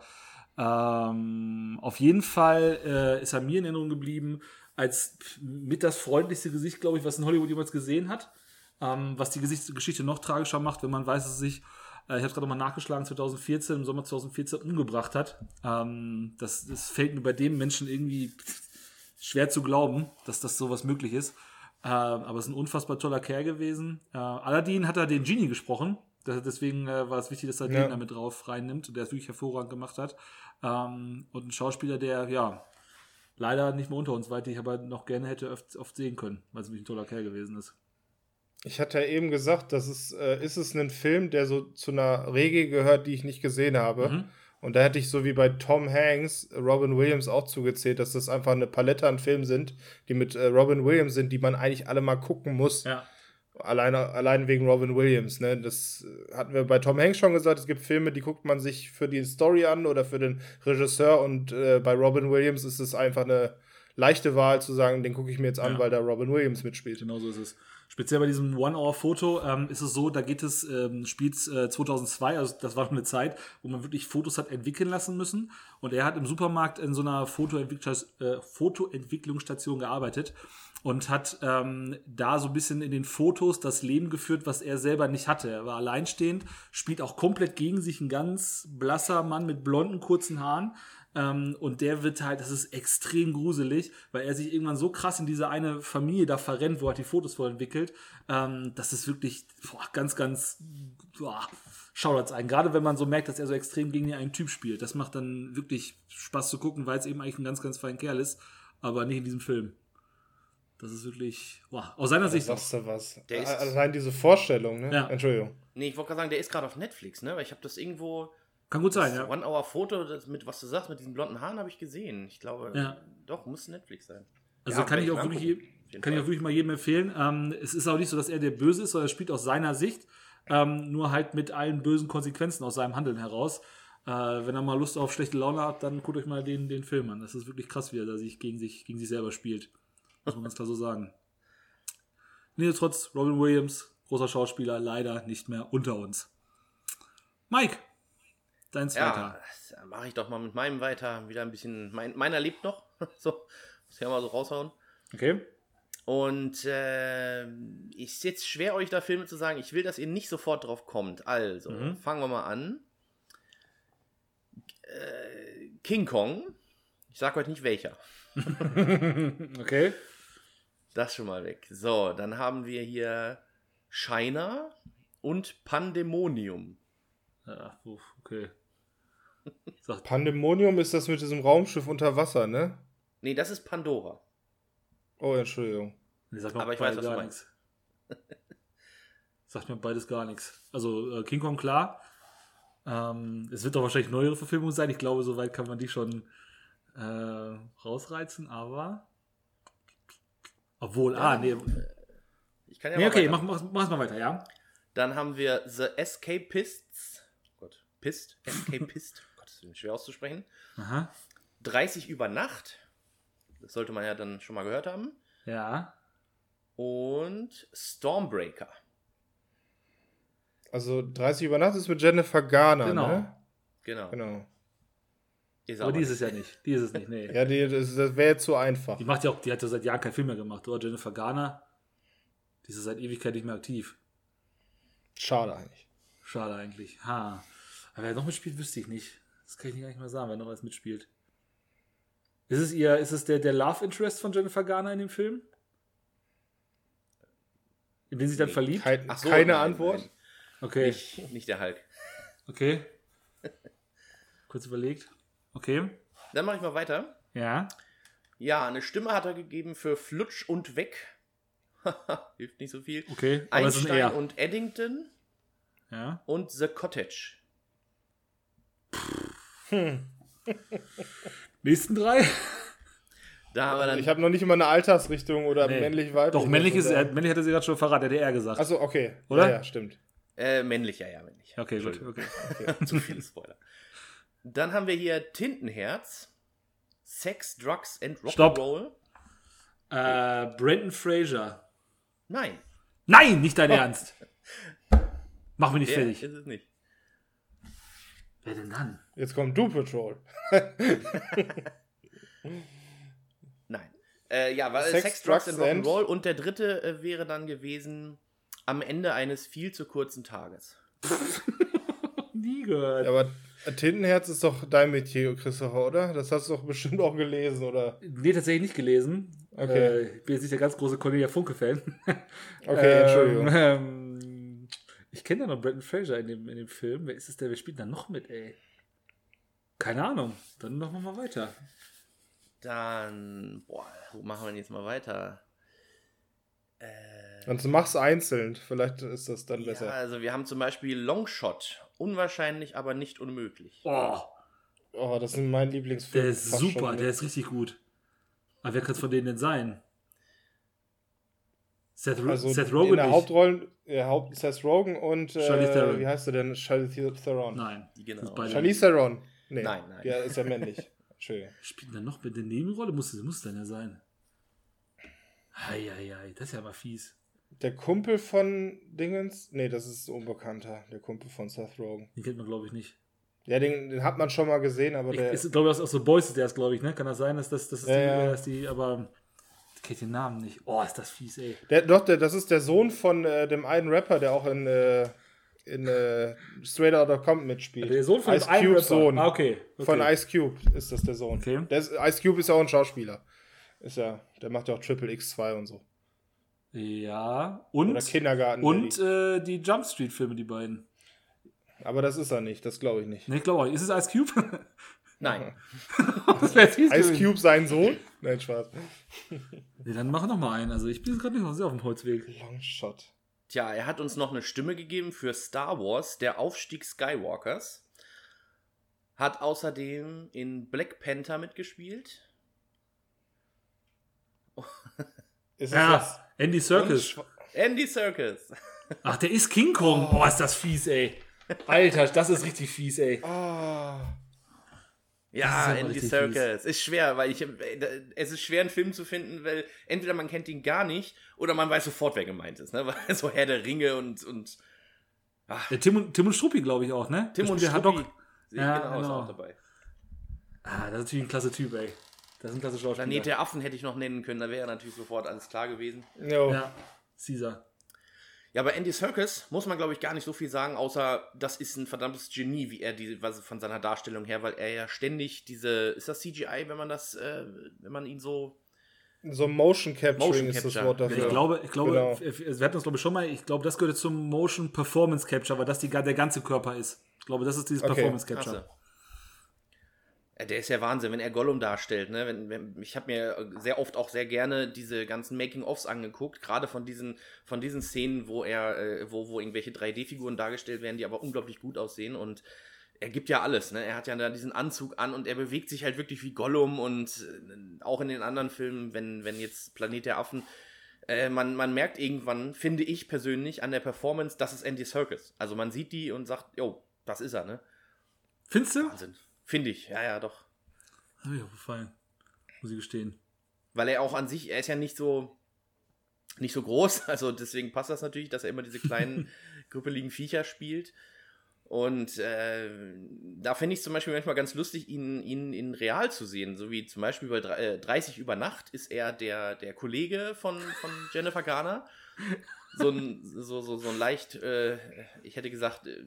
Ähm, auf jeden Fall äh, ist er mir in Erinnerung geblieben als mit das freundlichste Gesicht, glaube ich, was in Hollywood jemals gesehen hat. Ähm, was die Geschichte noch tragischer macht, wenn man weiß, dass sich, äh, ich habe gerade nochmal nachgeschlagen, 2014, im Sommer 2014 umgebracht hat. Ähm, das, das fällt mir bei dem Menschen irgendwie schwer zu glauben, dass das sowas möglich ist. Ähm, aber es ist ein unfassbar toller Kerl gewesen. Äh, Aladdin hat er den Genie gesprochen. Deswegen äh, war es wichtig, dass er Ja. den damit drauf reinnimmt, der es wirklich hervorragend gemacht hat. Ähm, und ein Schauspieler, der, ja, leider nicht mehr unter uns weit, den ich aber noch gerne hätte oft, oft sehen können, weil es wirklich ein toller Kerl gewesen ist. Ich hatte ja eben gesagt, das ist, äh, ist es ein Film, der so zu einer Regel gehört, die ich nicht gesehen habe. Mhm. Und da hätte ich so wie bei Tom Hanks Robin Williams auch zugezählt, dass das einfach eine Palette an Filmen sind, die mit äh, Robin Williams sind, die man eigentlich alle mal gucken muss. Ja. Alleine, allein wegen Robin Williams. Ne? Das äh, hatten wir bei Tom Hanks schon gesagt. Es gibt Filme, die guckt man sich für die Story an oder für den Regisseur. Und äh, bei Robin Williams ist es einfach eine leichte Wahl zu sagen, den gucke ich mir jetzt an, Ja. weil da Robin Williams mitspielt. Genau so ist es. Speziell bei diesem One-Hour-Foto ähm, ist es so, da geht es, ähm, spielt äh, 2002, also das war noch eine Zeit, wo man wirklich Fotos hat entwickeln lassen müssen. Und er hat im Supermarkt in so einer Fotoentwickler- äh, Fotoentwicklungsstation gearbeitet und hat ähm, da so ein bisschen in den Fotos das Leben geführt, was er selber nicht hatte. Er war alleinstehend, spielt auch komplett gegen sich ein ganz blasser Mann mit blonden, kurzen Haaren. Ähm, und der wird halt, das ist extrem gruselig, weil er sich irgendwann so krass in diese eine Familie da verrennt, wo er die Fotos vor entwickelt. Ähm, das ist wirklich boah, ganz, ganz boah, Shoutouts ein. Gerade wenn man so merkt, dass er so extrem gegen einen Typ spielt. Das macht dann wirklich Spaß zu gucken, weil es eben eigentlich ein ganz, ganz feiner Kerl ist, aber nicht in diesem Film. Das ist wirklich, boah, aus seiner Sicht. Sagst du was? Der ist- Allein diese Vorstellung, ne? Ja. Entschuldigung. Nee, ich wollte gerade sagen, der ist gerade auf Netflix, ne? Weil ich habe das irgendwo. Kann gut sein, ja. One-Hour-Foto, mit was du sagst, mit diesen blonden Haaren habe ich gesehen. Ich glaube, Ja. doch, muss Netflix sein. Also Ja, kann ich auch wirklich, kann ich auch wirklich mal jedem empfehlen. Ähm, es ist auch nicht so, dass er der Böse ist, sondern er spielt aus seiner Sicht, ähm, nur halt mit allen bösen Konsequenzen aus seinem Handeln heraus. Äh, wenn er mal Lust auf schlechte Laune hat, dann guckt euch mal den, den Film an. Das ist wirklich krass, wie er da sich gegen sich, gegen sich selber spielt. Muss man ganz klar so sagen. Nichtsdestotrotz, Robin Williams, großer Schauspieler, leider nicht mehr unter uns. Mike, dein zweiter. Ja, mache ich doch mal mit meinem weiter. Wieder ein bisschen. Mein, meiner lebt noch. [LAUGHS] so, muss ich ja mal so raushauen. Okay. Und äh, ist jetzt schwer, euch da Filme zu sagen. Ich will, dass ihr nicht sofort drauf kommt. Also, Mhm. fangen wir mal an. Äh, King Kong. Ich sag euch nicht welcher. [LAUGHS] okay. Das schon mal weg. So, dann haben wir hier China und Pandemonium. Uff, okay. Pandemonium ist das mit diesem Raumschiff unter Wasser, ne? Nee, das ist Pandora. Oh, Entschuldigung. Nee, sagt mir Aber ich weiß, was du gar meinst. nichts. [LAUGHS] sagt mir beides gar nichts. Also äh, King Kong, klar. Ähm, es wird doch wahrscheinlich neuere Verfilmung sein. Ich glaube, soweit kann man die schon äh, rausreizen, aber. Obwohl, ah, nee. Ich kann ja nee mal okay, mach, mach, mach mal weiter, ja? Dann haben wir The Escapists. Oh Gott, Pist, Escapist. Ist schwer auszusprechen. Aha. 30 über Nacht. Das sollte man ja dann schon mal gehört haben. Ja. Und Stormbreaker. Also 30 über Nacht ist mit Jennifer Garner, Genau. ne? Genau. Genau. Ist Aber die ist es ja nicht. Die ist es nicht, nee. [LAUGHS] Ja, die, das, das wäre jetzt zu einfach. Die macht ja auch, die hat ja seit Jahren keinen Film mehr gemacht, oder? Jennifer Garner. Die ist ja seit Ewigkeit nicht mehr aktiv. Schade eigentlich. Schade eigentlich. Ha. Aber wer noch mitspielt, wüsste ich nicht. Das kann ich gar nicht mal sagen, wer noch alles mitspielt. Ist es ihr, ist es der, der Love Interest von Jennifer Garner in dem Film? In den sie sich dann Nee, verliebt? Kein, Ach so, keine nein, Antwort. nein. Okay, Nicht, nicht der Hulk. okay. [LAUGHS] Kurz überlegt. Okay. Dann mache ich mal weiter. Ja. Ja, eine Stimme hat er gegeben für Flutsch und Weg. [LAUGHS] Hilft nicht so viel. Okay. Aber Einstein und Eddington Ja. und The Cottage. [LAUGHS] Nächsten drei? Da haben wir dann. Ich habe noch nicht mal eine Altersrichtung oder Nee. männlich weiblich. Doch, männlich, ist, er, männlich hat er sie gerade schon verraten, hat er gesagt. Achso, okay. Oder? Ja, ja, stimmt. äh, männlich, ja, ja, männlich. okay, gut. Entschuldigung. Okay. [LAUGHS] Zu viele Spoiler. Dann haben wir hier Tintenherz, Sex, Drugs and. Rock'n'Roll. Äh, Brandon Fraser. Nein, Nein, nicht dein Ernst. Mach mich nicht der fertig. ist es nicht. Wer denn dann? Jetzt kommt Doom Patrol. [LAUGHS] Nein. Äh, ja, weil Sex, Sex, Drugs, Drugs and Rock'n'Roll und der dritte äh, wäre dann gewesen am Ende eines viel zu kurzen Tages. [LAUGHS] Nie gehört. Ja, aber Tintenherz ist doch dein Metier, Christopher, oder? Das hast du doch bestimmt auch gelesen, oder? Nee, tatsächlich nicht gelesen. Okay. Äh, ich bin jetzt nicht der ganz große Cornelia Funke-Fan. [LAUGHS] Okay, Entschuldigung. Ähm, ich kenne ja noch Brandon Fraser in dem, in dem Film. Wer ist es der? Wer spielt da noch mit, ey? Keine Ahnung. Dann machen wir mal weiter. Dann, boah, wo machen wir denn jetzt mal weiter? Äh, Also mach's einzeln, vielleicht ist das dann Ja, besser. also wir haben zum Beispiel Longshot. Unwahrscheinlich, aber nicht unmöglich. Oh, Oh, das sind mein Lieblingsfilm. der ist fast super, der ist richtig gut. Aber wer kann es von denen denn sein? Seth, Ro also Seth in Rogen der nicht. Hauptrollen, ja, Haupt Seth Rogen und äh, Theron. wie heißt er denn? Charlize Theron. Nein. Genau. Ist beide Charlize Theron. Nee, Nein, nein. Der ist ja männlich. Entschuldigung. [LAUGHS] Spielt er noch mit der Nebenrolle? Muss es muss dann ja sein. Eieiei, das ist ja mal fies. Der Kumpel von Dingens? Nee, das ist unbekannter. Der Kumpel von Seth Rogen. Den kennt man, glaube ich, nicht. Ja, den, den hat man schon mal gesehen, aber Ich, der. ist, glaube ich, aus, aus The Boys ist der, glaube ich, ne? Kann das sein, dass das, das ist Ja, die, ja. dass die, aber ich kenne den Namen nicht. Oh, ist das fies, ey. Der, doch, der, das ist der Sohn von äh, dem einen Rapper, der auch in, äh, in äh, Straight Outta Compton mitspielt. Der Sohn von Ice Cube Rapper. Sohn. Ah, okay. okay. Von Ice Cube ist das der Sohn. Okay. Der ist, Ice Cube ist ja auch ein Schauspieler. Ist ja, der macht ja auch Triple X2 und so. Ja, und, Oder Kindergarten. und äh, die Jump Street-Filme, die beiden. Aber das ist er nicht, das glaube ich nicht. Ne, ich glaube nicht. Ist es Ice Cube? [LAUGHS] Nein. [LAUGHS] das jetzt Ice gewesen. Cube sein Sohn? Nein, Spaß. Nee, dann mach noch mal einen. Also ich bin gerade nicht sehr auf dem Holzweg. Longshot. Tja, er hat uns noch eine Stimme gegeben für Star Wars, der Aufstieg Skywalkers. Hat außerdem in Black Panther mitgespielt. [LAUGHS] Ist Ja, das? Andy Serkis. Schwa- Andy Serkis. [LAUGHS] Ach, der ist King Kong. Oh, ist das fies, ey. Alter, das ist richtig fies, ey. Ah. Ja, Andy Serkis. Ist schwer, weil ich es ist schwer, einen Film zu finden, weil entweder man kennt ihn gar nicht oder man weiß sofort, wer gemeint ist. Ne? [LAUGHS] Weil so Herr der Ringe und, und Der Tim und, Tim und Struppi, glaube ich, auch, ne? Tim und der Struppi. Haddock. Ja, Ja, genau, ist genau. auch dabei. Ah, das ist natürlich ein klasse Typ, ey. Das ist ein klasse Schauspieler. Planet der Affen hätte ich noch nennen können, da wäre natürlich sofort alles klar gewesen. Jo. Ja, Caesar. Ja, bei Andy Serkis muss man, glaube ich, gar nicht so viel sagen, außer das ist ein verdammtes Genie, wie er die, was von seiner Darstellung her, weil er ja ständig diese, ist das CGI, wenn man das, äh, wenn man ihn so, So Motion Capturing Motion ist das Capture. Wort dafür. ich glaube, ich glaube, Genau. wir hatten das glaube ich schon mal, ich glaube, das gehört zum Motion Performance Capture, weil das die, der ganze Körper ist. Ich glaube, das ist dieses Okay. Performance Capture. Klasse. Ja, der ist ja Wahnsinn, wenn er Gollum darstellt. Ne? Wenn, wenn, ich habe mir sehr oft auch sehr gerne diese ganzen Making-ofs angeguckt, gerade von diesen, von diesen Szenen, wo er, äh, wo, wo irgendwelche 3D-Figuren dargestellt werden, die aber unglaublich gut aussehen und er gibt ja alles, ne? Er hat ja da diesen Anzug an und er bewegt sich halt wirklich wie Gollum und äh, auch in den anderen Filmen, wenn, wenn jetzt Planet der Affen, äh, man, man merkt irgendwann, finde ich persönlich, an der Performance, das ist Andy Serkis. Also man sieht die und sagt, jo, das ist er, ne? Findest du? Wahnsinn. Finde ich, ja, ja, doch. Hab ich auch gefallen. Muss ich gestehen. Weil er auch an sich, er ist ja nicht so nicht so groß, [LAUGHS] also deswegen passt das natürlich, dass er immer diese kleinen [LAUGHS] gruppeligen Viecher spielt. Und äh, da finde ich zum Beispiel manchmal ganz lustig, ihn, ihn in real zu sehen. So wie zum Beispiel bei drei- äh, 30 über Nacht ist er der, der Kollege von, von Jennifer Garner. So ein, so, so, so ein leicht, äh, ich hätte gesagt, äh,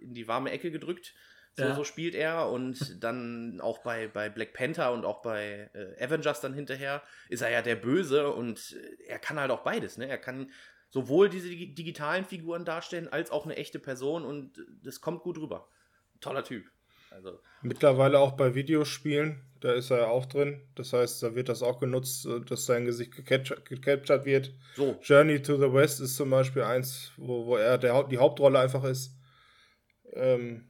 in die warme Ecke gedrückt. So, Ja. so spielt er. Und [LAUGHS] dann auch bei, bei Black Panther und auch bei äh, Avengers dann hinterher ist er ja der Böse und äh, er kann halt auch beides. Ne? Er kann sowohl diese dig- digitalen Figuren darstellen, als auch eine echte Person und das kommt gut rüber. Toller Typ. Also, Mittlerweile auch bei Videospielen, da ist er ja auch drin. Das heißt, da wird das auch genutzt, äh, dass sein Gesicht gecaptured, wird. so. Journey to the West ist zum Beispiel eins, wo, wo er der, die Hauptrolle einfach ist. Ähm,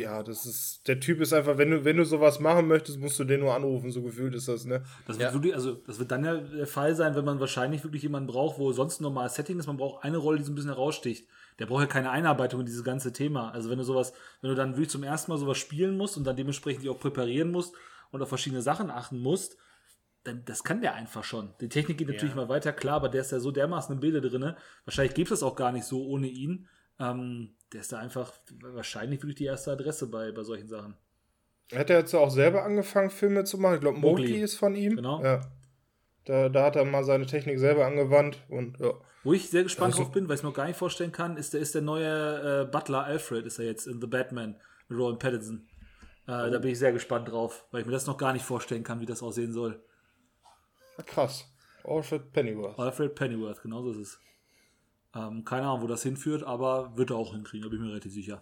ja, das ist, der Typ ist einfach, wenn du, wenn du sowas machen möchtest, musst du den nur anrufen, so gefühlt ist das, ne? Das wird Ja. wirklich, also das wird dann ja der Fall sein, wenn man wahrscheinlich wirklich jemanden braucht, wo sonst ein normales Setting ist. Man braucht eine Rolle, die so ein bisschen heraussticht. Der braucht ja keine Einarbeitung in dieses ganze Thema. Also wenn du sowas, wenn du dann wirklich zum ersten Mal sowas spielen musst und dann dementsprechend dich auch präparieren musst und auf verschiedene Sachen achten musst, dann das kann der einfach schon. Die Technik geht natürlich Ja. mal weiter, klar, aber der ist ja so dermaßen im Bilde drin. Wahrscheinlich gibt es das auch gar nicht so ohne ihn. Ähm, der ist da einfach wahrscheinlich wirklich die erste Adresse bei, bei solchen Sachen. Hat er jetzt auch selber angefangen, Filme zu machen? Ich glaube, Mowgli. Ist von ihm. Genau. Ja. Da, da hat er mal seine Technik selber angewandt und ja. Wo ich sehr gespannt Also- drauf bin, weil ich es mir gar nicht vorstellen kann, ist der, ist der neue äh, Butler Alfred, ist er jetzt in The Batman mit Rowan Pattinson. Äh, Da bin ich sehr gespannt drauf, weil ich mir das noch gar nicht vorstellen kann, wie das aussehen soll. Krass. Alfred Pennyworth. Alfred Pennyworth, genau so ist es. Ähm, keine Ahnung, wo das hinführt, aber wird er auch hinkriegen, da bin ich mir relativ sicher.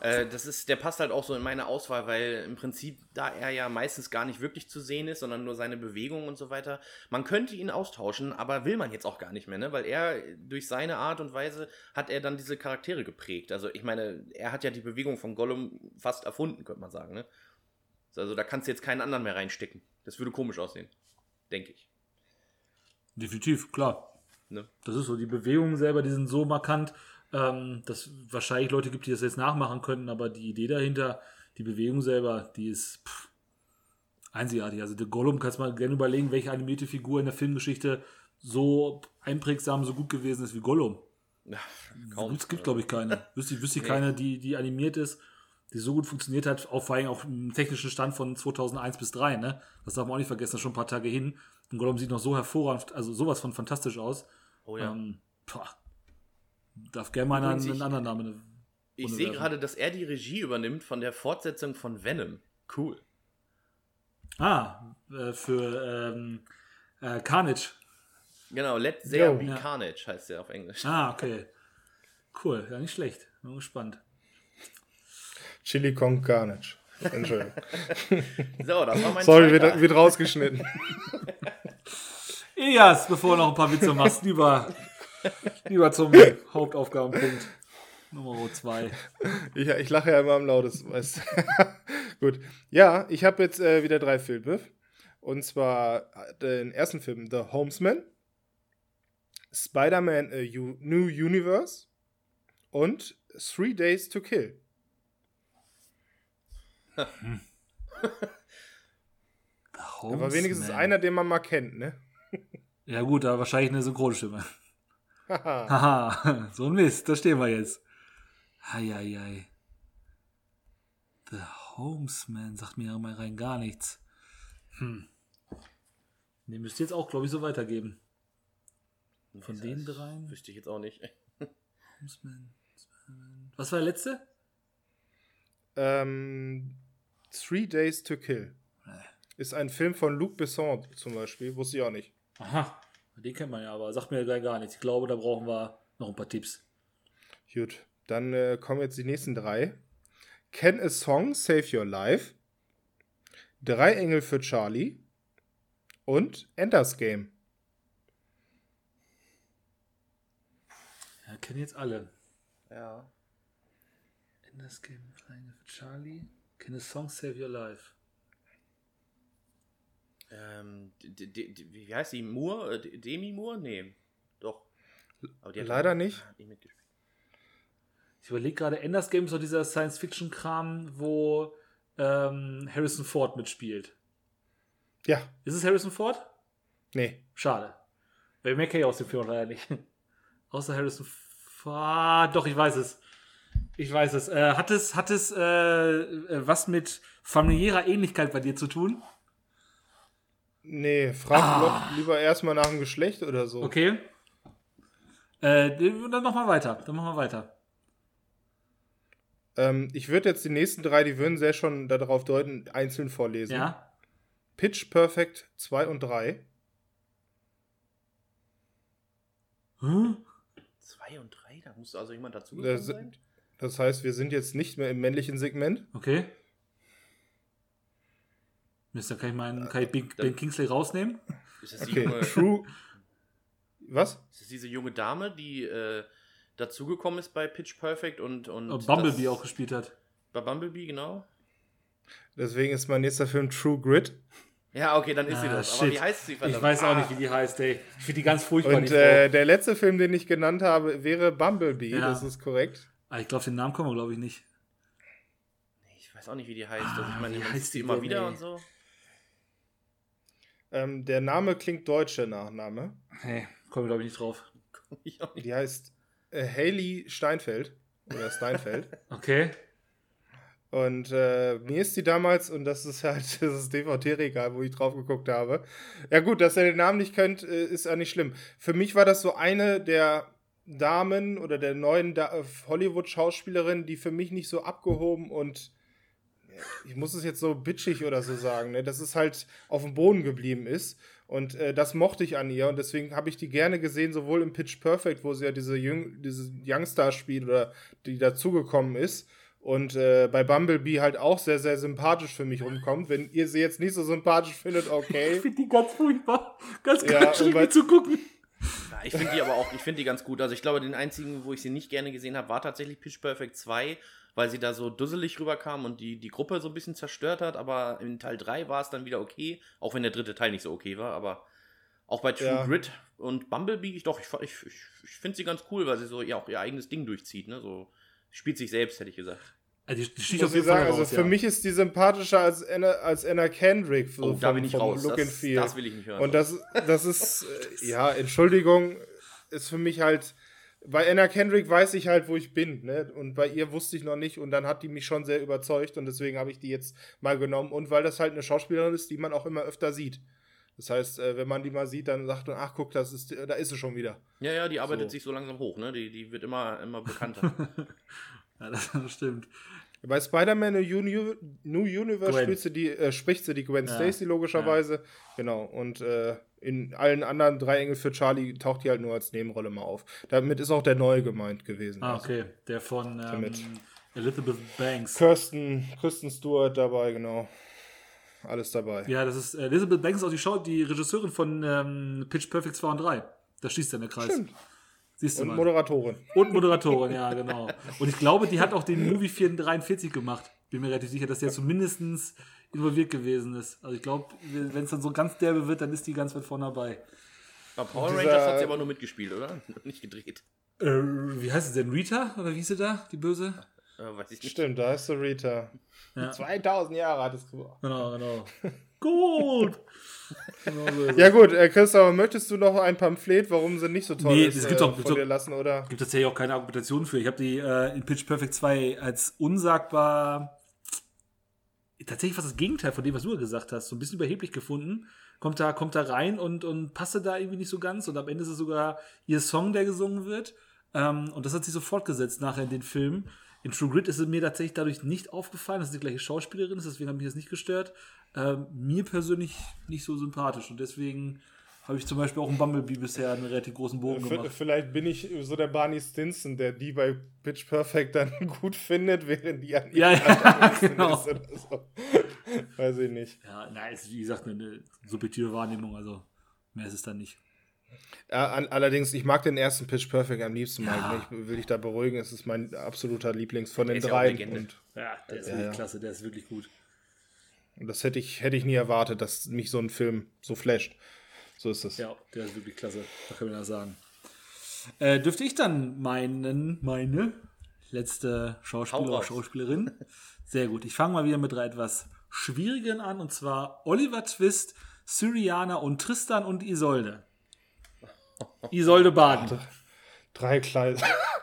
Äh, das ist, der passt halt auch so in meine Auswahl, weil im Prinzip, da er ja meistens gar nicht wirklich zu sehen ist, sondern nur seine Bewegungen und so weiter, man könnte ihn austauschen, aber will man jetzt auch gar nicht mehr, ne? Weil er durch seine Art und Weise hat er dann diese Charaktere geprägt. Also ich meine, er hat ja die Bewegung von Gollum fast erfunden, könnte man sagen, ne? Also da kannst du jetzt keinen anderen mehr reinstecken. Das würde komisch aussehen, denke ich. Definitiv, klar. Ne? Das ist so, die Bewegungen selber, die sind so markant, ähm, dass es wahrscheinlich Leute gibt, die das jetzt nachmachen könnten, aber die Idee dahinter, die Bewegung selber, die ist pff, einzigartig. Also der Gollum kannst du mal gerne überlegen, welche animierte Figur in der Filmgeschichte so einprägsam, so gut gewesen ist wie Gollum. Ja, Es gibt, glaube ich, keine. [LAUGHS] Wüsste wüsste ich Nee. keine, die, die animiert ist, die so gut funktioniert hat, auch vor allem auf dem technischen Stand von 2001 bis 3, ne? Das darf man auch nicht vergessen, das ist schon ein paar Tage hin. Und Gollum sieht noch so hervorragend, also sowas von fantastisch aus. Oh ja. Ähm, pah. Darf gerne mal einen, ich- einen anderen Namen. ich Runde sehe gerade, dass er die Regie übernimmt von der Fortsetzung von Venom. Cool. Ah, äh, für ähm, äh, Carnage. Genau, Let There Jo. Be Ja. Carnage heißt der auf Englisch. Ah, okay. Cool, ja, nicht schlecht. Bin gespannt. Chili Kong Carnage. Entschuldigung. [LAUGHS] So, das war mein Sorry, wird, wird rausgeschnitten. [LAUGHS] Elias, bevor du noch ein paar Witze machst, lieber, lieber zum Hauptaufgabenpunkt Nummer 2. Ich, ich lache ja immer am lautesten, weißt. [LAUGHS] Gut. Ja, ich habe jetzt äh, wieder drei Filme. Und zwar den ersten Film, The Homesman, Spider-Man A U New Universe und Three Days to Kill. [LAUGHS] Aber wenigstens einer, den man mal kennt, ne? [LAUGHS] Ja gut, aber wahrscheinlich eine Synchronstimme. Haha. Haha, [LAUGHS] so ein Mist, da stehen wir jetzt. Eieiei. The Homesman sagt mir mal rein gar nichts. Hm. Den müsst ihr jetzt auch, glaube ich, so weitergeben. Von Das den dreien? Wüsste ich jetzt auch nicht. Homesman. Was war der letzte? ähm, Three Days to Kill. Nee. Ist ein Film von Luc Besson zum Beispiel, wusste ich auch nicht. Aha, den kennt man ja, aber sagt mir gar nichts. Ich glaube, da brauchen wir noch ein paar Tipps. Gut, dann äh, kommen jetzt die nächsten drei. Can a Song Save Your Life? Drei Engel für Charlie und Enders Game. Ja, kennen jetzt alle. Ja. Enders Game, Kleine für Charlie. Can a Song Save Your Life? Ähm, d- d- d- wie heißt die? Moore? Äh, D- Demi Moore? Nee. Doch. Aber die hat Leider nicht. nicht mitgespielt. Ich überlege gerade, Enders Game ist doch dieser Science-Fiction-Kram, wo ähm, Harrison Ford mitspielt. Ja, Ist es Harrison Ford? nee. Schade. Weil mehr kenne ich aus dem Film leider nicht. [LAUGHS] Außer Harrison Ford. Ah, doch, ich weiß es. Ich weiß es. Äh, hat es, hat es äh, äh, was mit familiärer Ähnlichkeit bei dir zu tun? Nee, frag Ah. doch lieber erstmal nach dem Geschlecht oder so. Okay. Äh, dann machen wir weiter. Dann machen wir weiter. Ähm, ich würde jetzt die nächsten drei, die würden sehr schon darauf deuten, einzeln vorlesen. Ja. Pitch Perfect 2 und 3. Hm? Zwei und drei? Da muss also jemand dazu Das, sein? das heißt, wir sind jetzt nicht mehr im männlichen Segment. Okay. Mist, dann kann ich meinen, kann ich Ben, ben Kingsley rausnehmen? Ist das, die Okay, junge, True. Was? ist das diese junge Dame, die äh, dazugekommen ist bei Pitch Perfect und, und Bumblebee das- auch gespielt hat. Bei Bumblebee, genau. Deswegen ist mein nächster Film True Grit. Ja, okay, dann ist sie Ah, das. Aber shit. wie heißt sie? Ich verdammt? weiß auch Ah, nicht, wie die heißt, ey. Ich finde die ganz furchtbar, Und die äh, der letzte Film, den ich genannt habe, wäre Bumblebee. Ja. Das ist korrekt. Ah, ich glaube, den Namen kommen wir, glaube ich, nicht. Ich weiß auch nicht, wie die heißt. Also, ich Ah, meine, wie man heißt sie die immer denn, wieder ey? und so. Ähm, der Name klingt deutsch, der Nachname. Nee, kommen wir, glaube ich, nicht drauf. Ich auch nicht. Die heißt äh, Haley Steinfeld. Oder Steinfeld. [LAUGHS] Okay. Und äh, mir ist die damals, und das ist halt [LAUGHS] das DVD-Regal, wo ich drauf geguckt habe. Ja, gut, dass ihr den Namen nicht kennt, äh, ist ja nicht schlimm. Für mich war das so eine der Damen oder der neuen da Hollywood-Schauspielerinnen, die für mich nicht so abgehoben und ich muss es jetzt so bitchig oder so sagen, ne, dass es halt auf dem Boden geblieben ist. Und äh, das mochte ich an ihr und deswegen habe ich die gerne gesehen, sowohl im Pitch Perfect, wo sie ja diese, Jüng diese Youngstar spielt oder die dazugekommen ist. und äh, bei Bumblebee halt auch sehr, sehr sympathisch für mich rumkommt. Wenn ihr sie jetzt nicht so sympathisch findet, okay. [LAUGHS] Ich finde die ganz furchtbar. Ganz Ja, ganz schlimm zu gucken. Ja, ich finde die aber auch, ich finde die ganz gut. Also ich glaube, den einzigen, wo ich sie nicht gerne gesehen habe, war tatsächlich Pitch Perfect 2, weil sie da so dusselig rüberkam und die, die Gruppe so ein bisschen zerstört hat. Aber in Teil 3 war es dann wieder okay, auch wenn der dritte Teil nicht so okay war. Aber auch bei True Ja. Grit und Bumblebee, ich doch, ich, ich, ich, ich finde sie ganz cool, weil sie so ja auch ihr eigenes Ding durchzieht. Ne? So spielt sich selbst, hätte ich gesagt. Also die, die Muss auf ich sagen, also raus, für ja. mich ist die sympathischer als Anna, als Anna Kendrick. So Oh, da vom- bin ich raus. Look Das, and Feel. das will ich nicht hören. Und das, das ist, [LAUGHS] äh, ja, Entschuldigung, ist für mich halt, bei Anna Kendrick weiß ich halt, wo ich bin, ne? Und bei ihr wusste ich noch nicht und dann hat die mich schon sehr überzeugt und deswegen habe ich die jetzt mal genommen und weil das halt eine Schauspielerin ist, die man auch immer öfter sieht. Das heißt, äh, wenn man die mal sieht, dann sagt man, ach guck, das ist, da ist sie schon wieder. ja, ja, die arbeitet So. sich so langsam hoch. Ne? Die, die wird immer, immer bekannter. [LAUGHS] Ja, das [LAUGHS] stimmt. Bei Spider-Man New, Uni- New Universe Gwen. spielt sie die, äh, spricht sie die Gwen Ja. Stacy logischerweise. Genau. Und äh, in allen anderen drei Engel für Charlie taucht die halt nur als Nebenrolle mal auf. Damit ist auch der neue gemeint gewesen. Ah, Also okay. Der von ähm. Elizabeth Banks. Kirsten, Kristen Stewart dabei, genau. Alles dabei. Ja, das ist äh, Elizabeth Banks, auch die, Schau die Regisseurin von ähm, Pitch Perfect 2 und 3. Da schließt der Kreis. Stimmt. Siehst du Und mal. Moderatorin. Und Moderatorin, ja, genau. Und ich glaube, die hat auch den Movie 443 gemacht. Bin mir relativ sicher, dass der zumindest involviert gewesen ist. Also ich glaube, wenn es dann so ganz derbe wird, dann ist die ganz weit vorne dabei. Bei Power Dieser- Rangers hat sie aber nur mitgespielt, oder? [LAUGHS] Nicht gedreht. Äh, wie heißt es denn? Rita? Oder wie hieß sie da? Die Böse? Äh, weiß ich nicht. Stimmt, da ist so Rita. Ja. 2000 Jahre hat es geworden. Genau, genau. [LAUGHS] Gut! genau so. Ja gut, äh, Christoph, möchtest du noch ein Pamphlet, warum sie nicht so toll Nee, ist, es gibt äh, doch- von dir lassen, oder? gibt tatsächlich auch keine Argumentation für. Ich habe die äh, in Pitch Perfect 2 als unsagbar tatsächlich fast das Gegenteil von dem, was du gesagt hast, so ein bisschen überheblich gefunden. Kommt da, kommt da rein und, und passte da irgendwie nicht so ganz und am Ende ist es sogar ihr Song, der gesungen wird. Ähm, und das hat sich so fortgesetzt nachher in den Film. In True Grit ist es mir tatsächlich dadurch nicht aufgefallen, dass es die gleiche Schauspielerin ist, deswegen hat mich das nicht gestört. Ähm, mir persönlich nicht so sympathisch und deswegen habe ich zum Beispiel auch in Bumblebee bisher einen relativ großen Bogen V gemacht. vielleicht bin ich so der Barney Stinson, der die bei Pitch Perfect dann [LAUGHS] gut findet, während die an Ja, ja, [LAUGHS] [LAUGHS] genau. ist oder so. Weiß ich nicht. Ja, na, ist wie gesagt eine, subjektive Wahrnehmung, also mehr ist es dann nicht. Ja, an, allerdings, ich mag den ersten Pitch Perfect am liebsten Ja. mal. Ich will dich da beruhigen, es ist mein absoluter Lieblings von Der den ist ja und, der ist wirklich ja. klasse, der ist wirklich gut. und das hätte ich, hätte ich nie erwartet, dass mich so ein Film so flasht. So ist es. Ja, der ist wirklich klasse, da können wir das sagen. Äh, dürfte ich dann meinen, meine letzte Schauspieler. Schauspielerin? Sehr gut. Ich fange mal wieder mit drei etwas schwierigeren an, und zwar Oliver Twist, Syriana und Tristan und Isolde. Isolde Baden. Drei Kleine.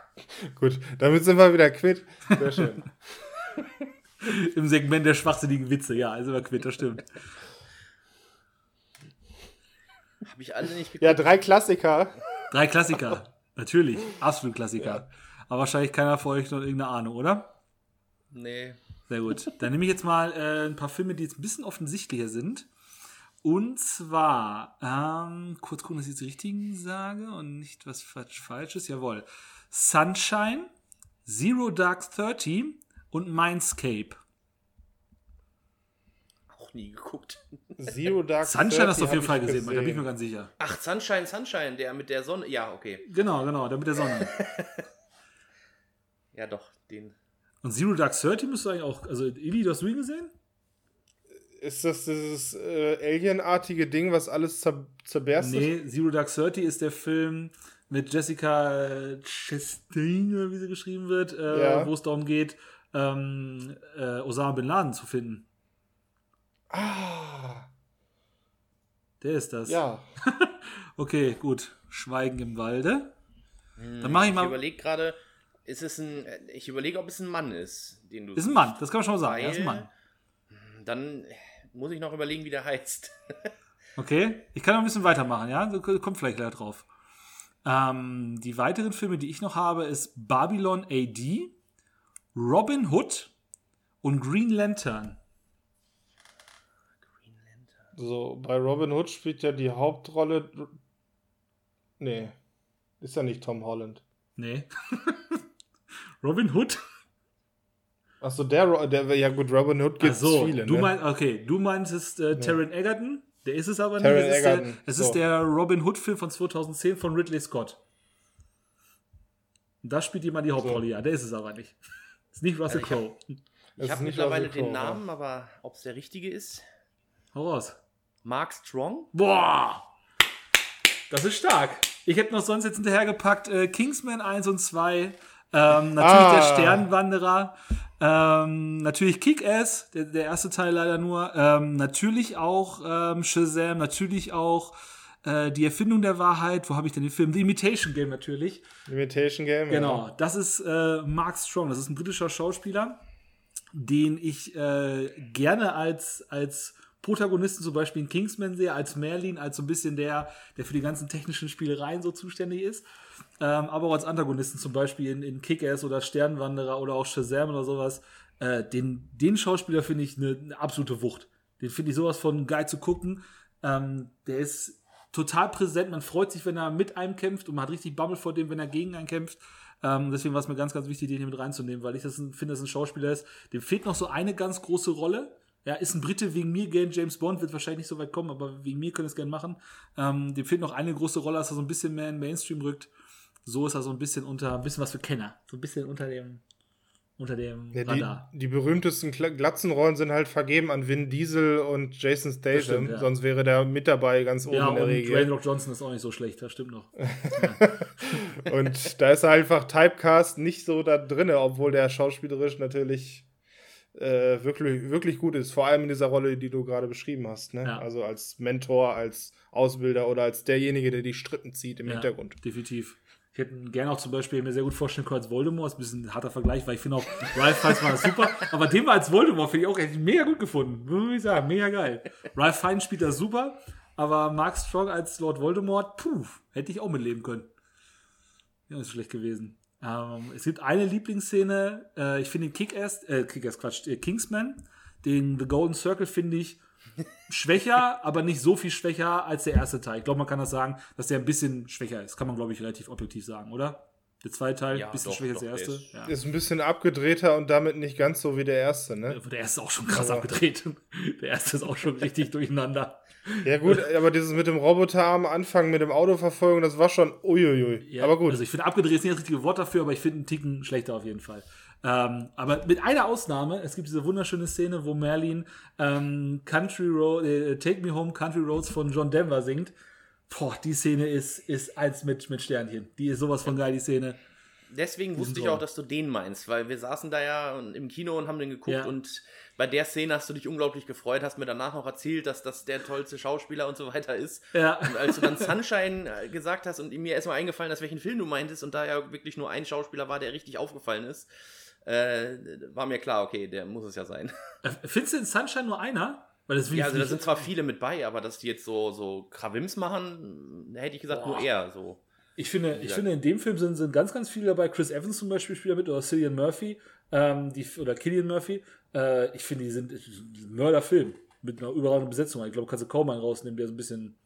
[LAUGHS] Gut, damit sind wir wieder quitt. Sehr schön. [LAUGHS] Im Segment der schwachsinnigen Witze, ja, also wir quitt, das stimmt. Habe ich alle nicht geguckt. Ja, drei Klassiker. Drei Klassiker. [LAUGHS] Natürlich, absolut Klassiker. Aber wahrscheinlich keiner von euch noch irgendeine Ahnung, oder? Nee. Sehr gut. Dann nehme ich jetzt mal äh, ein paar Filme, die jetzt ein bisschen offensichtlicher sind. Und zwar, ähm, kurz gucken, dass ich jetzt die richtigen sage und nicht was falsch- Falsches. Jawohl. Sunshine, Zero Dark Thirty und Mindscape. Auch nie geguckt. Zero Dark Sunshine hast du auf 30 jeden Fall ich gesehen, da bin ich mir ganz sicher. Ach, Sunshine, Sunshine, der mit der Sonne. Ja, okay. Genau, genau, der mit der Sonne. [LAUGHS] Ja, doch, den. Und Zero Dark Thirty müsst du eigentlich auch, also Ili, du hast du ihn gesehen? Ist das dieses äh, Alien-artige Ding, was alles zer zerberstet? Nee, Zero Dark Thirty ist der Film mit Jessica äh, Chastain, oder wie sie geschrieben wird, äh, Ja. wo es darum geht, ähm, äh, Osama Bin Laden zu finden. Ah, Der ist das. ja. [LAUGHS] Okay, gut. Schweigen im Walde. Hm, Dann mache ich Ich mal. überlege gerade, ist es ein. Ich überlege, ob es ein Mann ist, den du. Ist ein Mann, das kann man schon mal sagen. Ja, ist ein Mann. Dann muss ich noch überlegen, wie der heißt. [LAUGHS] Okay, ich kann noch ein bisschen weitermachen, ja? So kommt vielleicht gleich drauf. Ähm, die weiteren Filme, die ich noch habe, ist Babylon AD, Robin Hood und Green Lantern. So, bei Robin Hood spielt ja die Hauptrolle. Nee. Ist ja nicht Tom Holland. Nee. [LAUGHS] Robin Hood? Achso, der, der, ja gut, Robin Hood gibt es so, viele, du ne? meinst, okay, du meintest äh, Taron Egerton, der ist es aber Taron nicht. Es ist, der, Egerton, es so. ist der Robin Hood-Film von 2010 von Ridley Scott. Und da spielt jemand die Hauptrolle, ja, der ist es aber nicht. [LAUGHS] ist nicht Russell ich hab- Crowe. Ich habe nicht mittlerweile Russell den Namen, aber ob es der richtige ist? Hau raus. Mark Strong? Boah! Das ist stark. Ich hätte noch sonst jetzt hinterhergepackt äh, Kingsman 1 und 2, ähm, natürlich Ah. der Sternwanderer, ähm, natürlich Kick-Ass, der, der erste Teil leider nur, ähm, natürlich auch ähm, Shazam, natürlich auch äh, die Erfindung der Wahrheit, wo habe ich denn den Film? The Imitation Game natürlich. Imitation Game. Genau, Ja. das ist äh, Mark Strong, das ist ein britischer Schauspieler, den ich äh, gerne als, als Protagonisten zum Beispiel in Kingsman sehe, als Merlin, als so ein bisschen der, der für die ganzen technischen Spielereien so zuständig ist. Ähm, aber auch als Antagonisten zum Beispiel in, in Kick-Ass oder Sternwanderer oder auch Shazam oder sowas. Äh, den, den Schauspieler finde ich eine eine absolute Wucht. Den finde ich sowas von geil zu gucken. Ähm, der ist total präsent. Man freut sich, wenn er mit einem kämpft und man hat richtig Bammel vor dem, wenn er gegen einen kämpft. Ähm, deswegen war es mir ganz, ganz wichtig, den hier mit reinzunehmen, weil ich das finde, dass ein Schauspieler ist. Dem fehlt noch so eine ganz große Rolle. Ja, ist ein Brite wegen mir gern James Bond, wird wahrscheinlich nicht so weit kommen, aber wegen mir können es gern machen. Ähm, dem fehlt noch eine große Rolle, dass er so ein bisschen mehr in Mainstream rückt. So ist er so ein bisschen unter, ein bisschen was für Kenner. So ein bisschen unter dem, unter dem Ja, Radar. die, die berühmtesten Glatzenrollen sind halt vergeben an Vin Diesel und Jason Statham. stimmt, ja. Sonst wäre der mit dabei ganz oben Ja, in der und Regel. Dwayne Rock Johnson ist auch nicht so schlecht, das stimmt noch. [LAUGHS] Und da ist er einfach Typecast nicht so da drin, obwohl der schauspielerisch natürlich äh, wirklich, wirklich gut ist. Vor allem in dieser Rolle, die du gerade beschrieben hast. Ne? Ja. Also als Mentor, als Ausbilder oder als derjenige, der die Strippen zieht im Ja, Hintergrund. Definitiv. Ich hätte gerne auch zum Beispiel mir sehr gut vorstellen können als Voldemort. Ist ein bisschen ein harter Vergleich, weil ich finde auch, [LAUGHS] Ralph Fiennes war super. Aber den mal als Voldemort finde ich auch echt mega gut gefunden. Muss ich sagen, mega geil. Ralph Fiennes spielt das super, aber Mark Strong als Lord Voldemort, puh, hätte ich auch mitleben können. Ja, ist schlecht gewesen. Ähm, es gibt eine Lieblingsszene, äh, ich finde den Kick-Ass, äh, Kick-Ass, Quatsch, äh, Kingsman, den The Golden Circle finde ich schwächer, [LAUGHS] aber nicht so viel schwächer als der erste Teil. Ich glaube, man kann das sagen, dass der ein bisschen schwächer ist. Kann man, glaube ich, relativ objektiv sagen, oder? Der zweite Teil Ja, ein bisschen doch, schwächer als der erste. der ist- Ja. Ist ein bisschen abgedrehter und damit nicht ganz so wie der erste, ne? Der erste ist auch schon krass Aber- abgedreht. [LAUGHS] Der erste ist auch schon richtig durcheinander. Ja gut, aber dieses mit dem Roboter am Anfang, mit dem Autoverfolgung, das war schon uiuiui. Ja, aber gut. Also ich finde abgedreht ist nicht das richtige Wort dafür, aber ich finde einen Ticken schlechter auf jeden Fall. Ähm, aber mit einer Ausnahme, es gibt diese wunderschöne Szene, wo Merlin ähm, Country Road, äh, Take Me Home Country Roads von John Denver singt. Boah, die Szene ist, ist eins mit, mit Sternchen. Die ist sowas von geil, die Szene. Deswegen wusste ich auch, dass du den meinst, weil wir saßen da ja im Kino und haben den geguckt Ja. und bei der Szene hast du dich unglaublich gefreut, hast mir danach noch erzählt, dass das der tollste Schauspieler und so weiter ist. Ja. Und als du dann Sunshine äh, gesagt hast und mir erstmal eingefallen ist, welchen Film du meintest und da ja wirklich nur ein Schauspieler war, der richtig aufgefallen ist, äh, war mir klar, okay, der muss es ja sein. Äh, Findest du in Sunshine nur einer? Weil das Ja, also da sind zwar viele mit bei, aber dass die jetzt so, so Krawims machen, hätte ich gesagt, Boah. nur er so. Ich finde, ich finde, in dem Film sind, sind ganz, ganz viele dabei. Chris Evans zum Beispiel spielt da mit oder Cillian Murphy ähm, die, oder Killian Murphy. Äh, ich finde, die sind Mörderfilm mit einer überragenden Besetzung. Ich glaube, kannst du kaum einen rausnehmen, der so ein bisschen.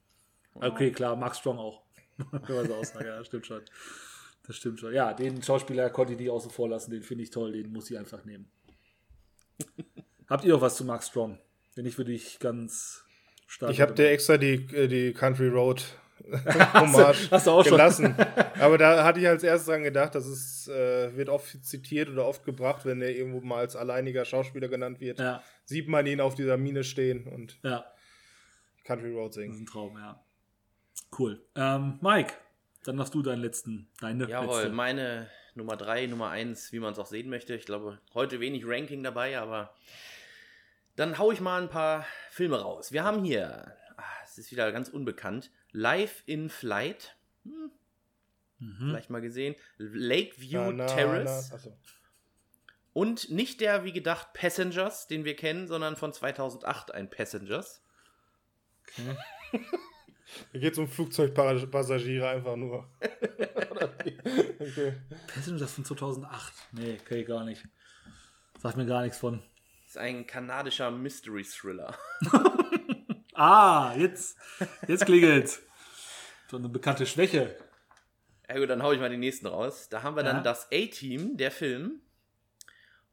Okay, klar, Mark Strong auch. [LAUGHS] Wenn man so aussagt, ja, stimmt schon. Das stimmt schon. Ja, den Schauspieler konnte ich nicht außen vor lassen. Den finde ich toll. Den muss ich einfach nehmen. [LAUGHS] Habt ihr noch was zu Mark Strong? Wenn nicht, würde ich ganz stark. Ich habe dir extra die, äh, die Country Road [LAUGHS] [LAUGHS] Hommage hast du gelassen. [LAUGHS] Aber da hatte ich als erstes dran gedacht, das ist, äh, wird oft zitiert oder oft gebracht, wenn er irgendwo mal als alleiniger Schauspieler genannt wird. Ja, Sieht man ihn auf dieser Mine stehen und ja. Country Road Das singen. ist ein Traum, ja. Cool. Ähm, Mike, dann machst du deinen letzten, deine Jawohl, letzte. meine Nummer 3, Nummer 1, wie man es auch sehen möchte. Ich glaube, heute wenig Ranking dabei, aber dann hau ich mal ein paar Filme raus. Wir haben hier, ah, es ist wieder ganz unbekannt, Live in Flight. Hm, Mhm. Vielleicht mal gesehen. Lakeview Na, na, Terrace. na, achso. Und nicht der, wie gedacht, Passengers, den wir kennen, sondern von 2008 ein Passengers. [LAUGHS] Hier geht es um Flugzeugpassagiere einfach nur. [LAUGHS] Okay. Passengers von 2008. Nee, okay, gar nicht. Sagt mir gar nichts von. Ist ein kanadischer Mystery Thriller. [LAUGHS] Ah, jetzt, jetzt klingelt's. So eine bekannte Schwäche. Ja gut, dann hau ich mal den nächsten raus. Da haben wir dann Ja. das A-Team, der Film.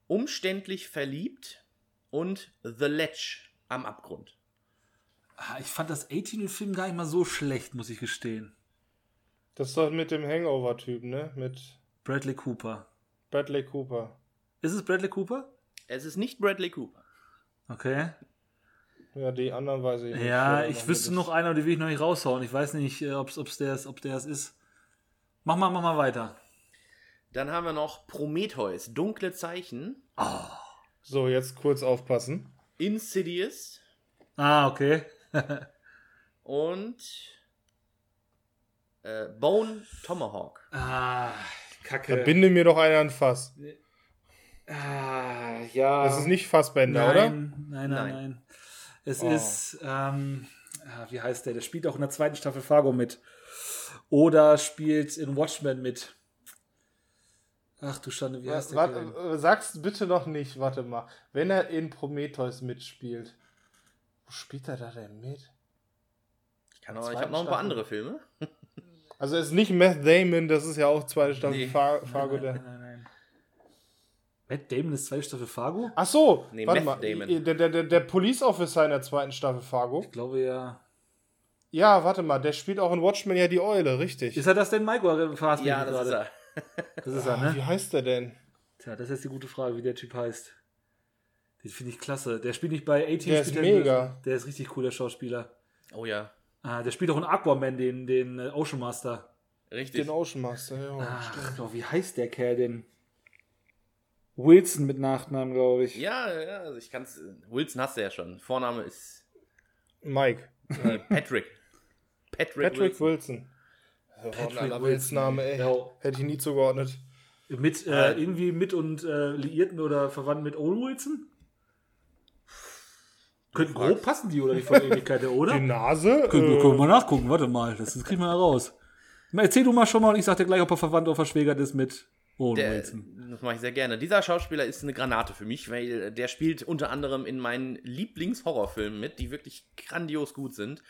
Umständlich verliebt und The Ledge am Abgrund. Ah, Ich fand das 18-Film gar nicht mal so schlecht, muss ich gestehen. Das ist doch mit dem Hangover-Typ, ne? Mit Bradley Cooper. Bradley Cooper. Ist es Bradley Cooper? Es ist nicht Bradley Cooper. Okay. Ja, die anderen weiß ich nicht. Ja, da ich noch wüsste noch einer, die will ich noch nicht raushauen. Ich weiß nicht, äh, ob's, ob's der ist, ob der es ist. Mach mal, mach mal weiter. Dann haben wir noch Prometheus, Dunkle Zeichen, ist. So, jetzt kurz aufpassen. Insidious Ah, okay. [LAUGHS] und äh, Bone Tomahawk. Ah, Da Kacke. binde mir doch einer ein Fass. Ah, ja. Das ist nicht Fassbender, nein, oder? Nein, nein, Nein. nein. Es Oh. ist, ähm, ah, wie heißt der? Der spielt auch in der zweiten Staffel Fargo mit. Oder spielt in Watchmen mit. Ach du Schande, wie heißt der? Warte, äh, sag's bitte noch nicht, warte mal. Wenn er in Prometheus mitspielt, wo spielt er da denn mit? Ich, kann auch, ich habe noch ein paar andere Filme. Also es ist nicht Matt Damon, das ist ja auch zweite Staffel Nee. Far Fargo. Nein, nein, nein. Matt Damon ist zweite Staffel Fargo? Ach so, Nee, warte Meth mal. Damon. Der, der, der, der Police Officer in der zweiten Staffel Fargo. Ich glaube ja. Ja, warte mal, der spielt auch in Watchmen ja die Eule, richtig. Ist er das denn, Mike? Oder verarsch mich Ja, das ist gerade? er. Das ist er, Ah, ne? Wie heißt der denn? Tja, das ist jetzt die gute Frage, wie der Typ heißt. Den finde ich klasse. Der spielt nicht bei 18. Der ist spielt er- mega. Der ist richtig cool, der Schauspieler. Oh ja, Ah, der spielt auch in Aquaman, den, den äh, Ocean Master. richtig. Den Ocean Master, ja. Ach, doch, wie heißt der Kerl denn? Wilson mit Nachnamen, glaube ich. Ja, ja, also ich kann's. Wilson hast du ja schon. Vorname ist Mike. äh, Patrick. [LAUGHS] Patrick, Patrick Wilson. Wilson. Patrick Patrick Wilson. Name, ey. Ja. Hätte ich nie zugeordnet. Mit, äh, Äh, irgendwie mit und äh, Liierten oder verwandt mit Owen Wilson? Könnten grob passen die oder die von oder? Die Nase. Können, wir- äh, können wir mal nachgucken, warte mal, das, kriegen wir heraus. Na, Erzähl du mal schon mal und ich sag dir gleich, ob er verwandt oder verschwägert ist mit Owen Der, Wilson. das mache ich sehr gerne. Dieser Schauspieler ist eine Granate für mich, weil der spielt unter anderem in meinen Lieblingshorrorfilmen mit, die wirklich grandios gut sind.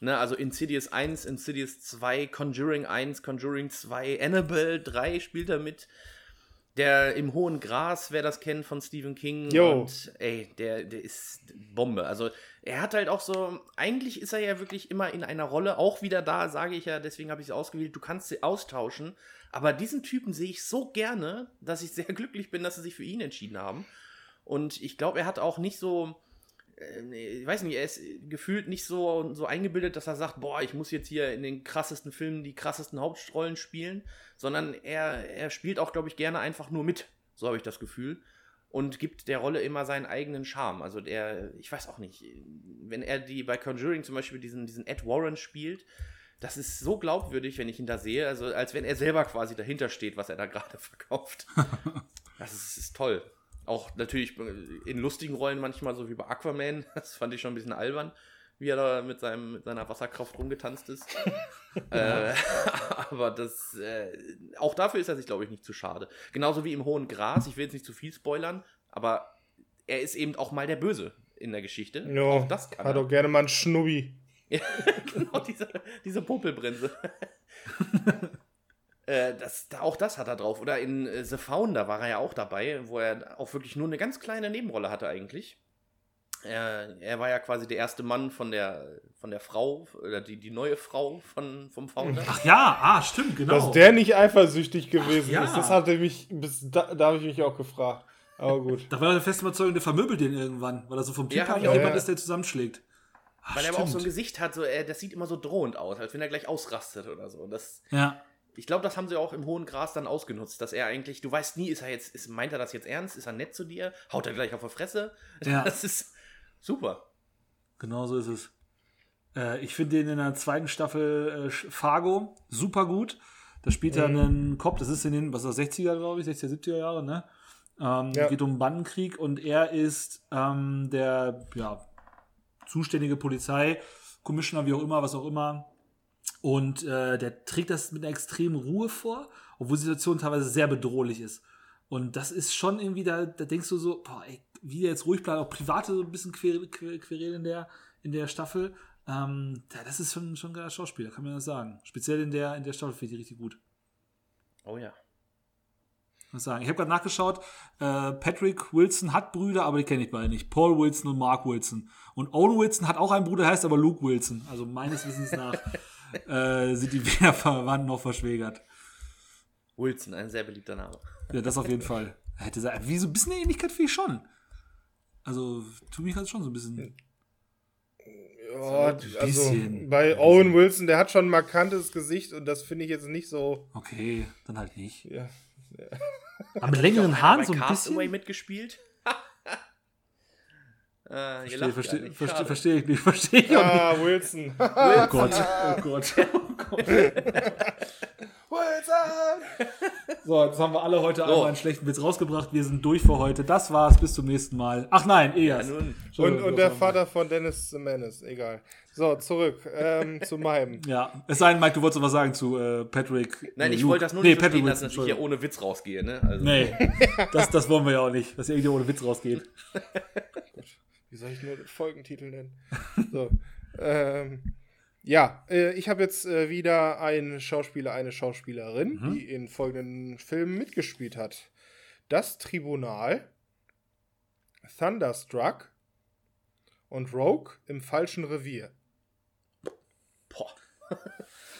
Ne, also Insidious 1, Insidious 2, Conjuring 1, Conjuring 2, Annabelle 3 spielt er mit. Der im hohen Gras, wer das kennt von Stephen King. Jo. Und ey, der, der ist Bombe. Also er hat halt auch so, eigentlich ist er ja wirklich immer in einer Rolle, auch wieder da, sage ich ja, deswegen habe ich es ausgewählt, du kannst sie austauschen. Aber diesen Typen sehe ich so gerne, dass ich sehr [LAUGHS] glücklich bin, dass sie sich für ihn entschieden haben. Und ich glaube, er hat auch nicht so, äh, ich weiß nicht, er ist gefühlt nicht so, so eingebildet, dass er sagt, boah, ich muss jetzt hier in den krassesten Filmen die krassesten Hauptrollen spielen, sondern er, er spielt auch, glaube ich, gerne einfach nur mit. So habe ich das Gefühl. Und gibt der Rolle immer seinen eigenen Charme. Also der, ich weiß auch nicht, wenn er die bei Conjuring zum Beispiel diesen, diesen Ed Warren spielt, das ist so glaubwürdig, wenn ich ihn da sehe, also als wenn er selber quasi dahinter steht, was er da gerade [LAUGHS] verkauft. Das ist, ist toll. Auch natürlich in lustigen Rollen manchmal, so wie bei Aquaman. [LAUGHS] Das fand ich schon ein bisschen albern, wie er da mit, seinem, mit seiner Wasserkraft rumgetanzt ist. [LAUGHS] äh, aber das, äh, auch dafür ist er sich, glaube ich, nicht zu schade. Genauso wie im Hohen Gras. Ich will jetzt nicht zu viel spoilern, aber er ist eben auch mal der Böse in der Geschichte. Ja, auch das kann hat er. auch gerne mal einen Schnubbi. [LAUGHS] genau, diese, diese Popelbremse. [LAUGHS] äh, das, da- auch das hat er drauf. Oder in äh, The Founder war er ja auch dabei, wo er auch wirklich nur eine ganz kleine Nebenrolle hatte eigentlich. Er, er war ja quasi der erste Mann von der, von der Frau, oder die, die neue Frau von, vom Founder. Ach ja, ah, stimmt, genau. Dass der nicht eifersüchtig gewesen ja. ist, das hatte mich, bis da, da habe ich mich auch gefragt. Aber gut. Da war er der festen Überzeugung, der vermöbelt den irgendwann, weil er so vom Typ Ja, her auch. jemand Ja. ist, der zusammenschlägt. Ach, Weil er aber auch so ein. Gesicht hat, so, äh, das sieht immer so drohend aus, als wenn er gleich ausrastet oder so. Und das, Ja. Ich glaube, das haben sie auch im hohen Gras dann ausgenutzt, dass er eigentlich, du weißt nie, ist er jetzt, ist, meint er das jetzt ernst, ist er nett zu dir, haut er gleich auf die Fresse. [LAUGHS] Ja. Das ist super. Genau so ist es. Äh, ich finde den in der zweiten Staffel äh, Fargo super gut. Da spielt er einen Kopf, das ist in den, was ist das, 60er, glaube ich, 60er, 70er Jahre, ne? Ähm, Ja. Geht um Bandenkrieg und er ist ähm, der ja, zuständige Polizei, Commissioner, wie auch immer, was auch immer. Und äh, der trägt das mit einer extremen Ruhe vor, obwohl die Situation teilweise sehr bedrohlich ist. Und das ist schon irgendwie, da, da denkst du so, boah, ey, wie der jetzt ruhig bleibt, auch private so ein bisschen quer, quer, querel in der, in der Staffel. Ähm, das ist schon, schon ein geiler Schauspieler, kann man das sagen. Speziell in der, in der Staffel finde ich richtig gut. Oh ja. Muss sagen. Ich habe gerade nachgeschaut, äh, Patrick Wilson hat Brüder, aber die kenne ich beide nicht. Paul Wilson und Mark Wilson. Und Owen Wilson hat auch einen Bruder, heißt aber Luke Wilson. Also meines Wissens nach [LAUGHS] äh, sind die weder verwandt noch verschwägert. Wilson, ein sehr beliebter Name. Ja, das auf jeden Fall. Hätte sein, wie so ein bisschen eine Ähnlichkeit finde ich schon. Also, tut mich halt schon so ein bisschen. Ja, ein also bei Owen Wilson, der hat schon ein markantes Gesicht und das finde ich jetzt nicht so. Okay, dann halt nicht. Ja. Aber mit längeren Haaren so ein Castaway bisschen. mitgespielt. [LAUGHS] äh, Verstehe versteh, versteh, versteh ich nicht, verstehe ich auch nicht. Ah, Wilson. Oh Gott, oh Gott. [LAUGHS] Gott. Wilson! So, jetzt haben wir alle heute einmal einen schlechten Witz rausgebracht. Wir sind durch für heute. Das war's. Bis zum nächsten Mal. Ach nein, eher. Ja, nun. Und, und der Vater von Dennis the Menace, egal. So, zurück ähm, [LAUGHS] zu meinem. Ja, es sei denn, Mike, du wolltest noch was sagen zu äh, Patrick. Nein, äh, ich wollte das nur nee, nicht Patrick verstehen dass ich hier ohne Witz rausgehe. Ne? Also, Nee, [LAUGHS] das, das wollen wir ja auch nicht, dass irgendwie ohne Witz rausgeht. Wie soll ich nur den Folgentitel nennen? So. ähm, ja, äh, ich habe jetzt äh, wieder einen Schauspieler, eine Schauspielerin, Mhm. die in folgenden Filmen mitgespielt hat: Das Tribunal, Thunderstruck und Rogue im falschen Revier. Boah.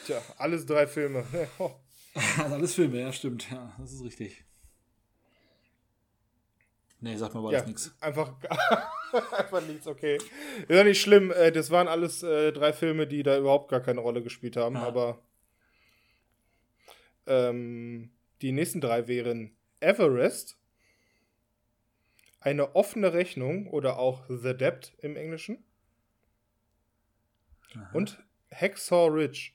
Tja, alles drei Filme. [LAUGHS] [LAUGHS] Alles Filme, ja, stimmt. Ja, das ist richtig. Nee, sag mal, war Ja, das nichts. einfach, [LAUGHS] einfach nichts, okay. Ist ja nicht schlimm, äh, das waren alles äh, drei Filme, die da überhaupt gar keine Rolle gespielt haben, Ah. aber ähm, die nächsten drei wären Everest, eine offene Rechnung oder auch The Debt im Englischen und Hacksaw Ridge.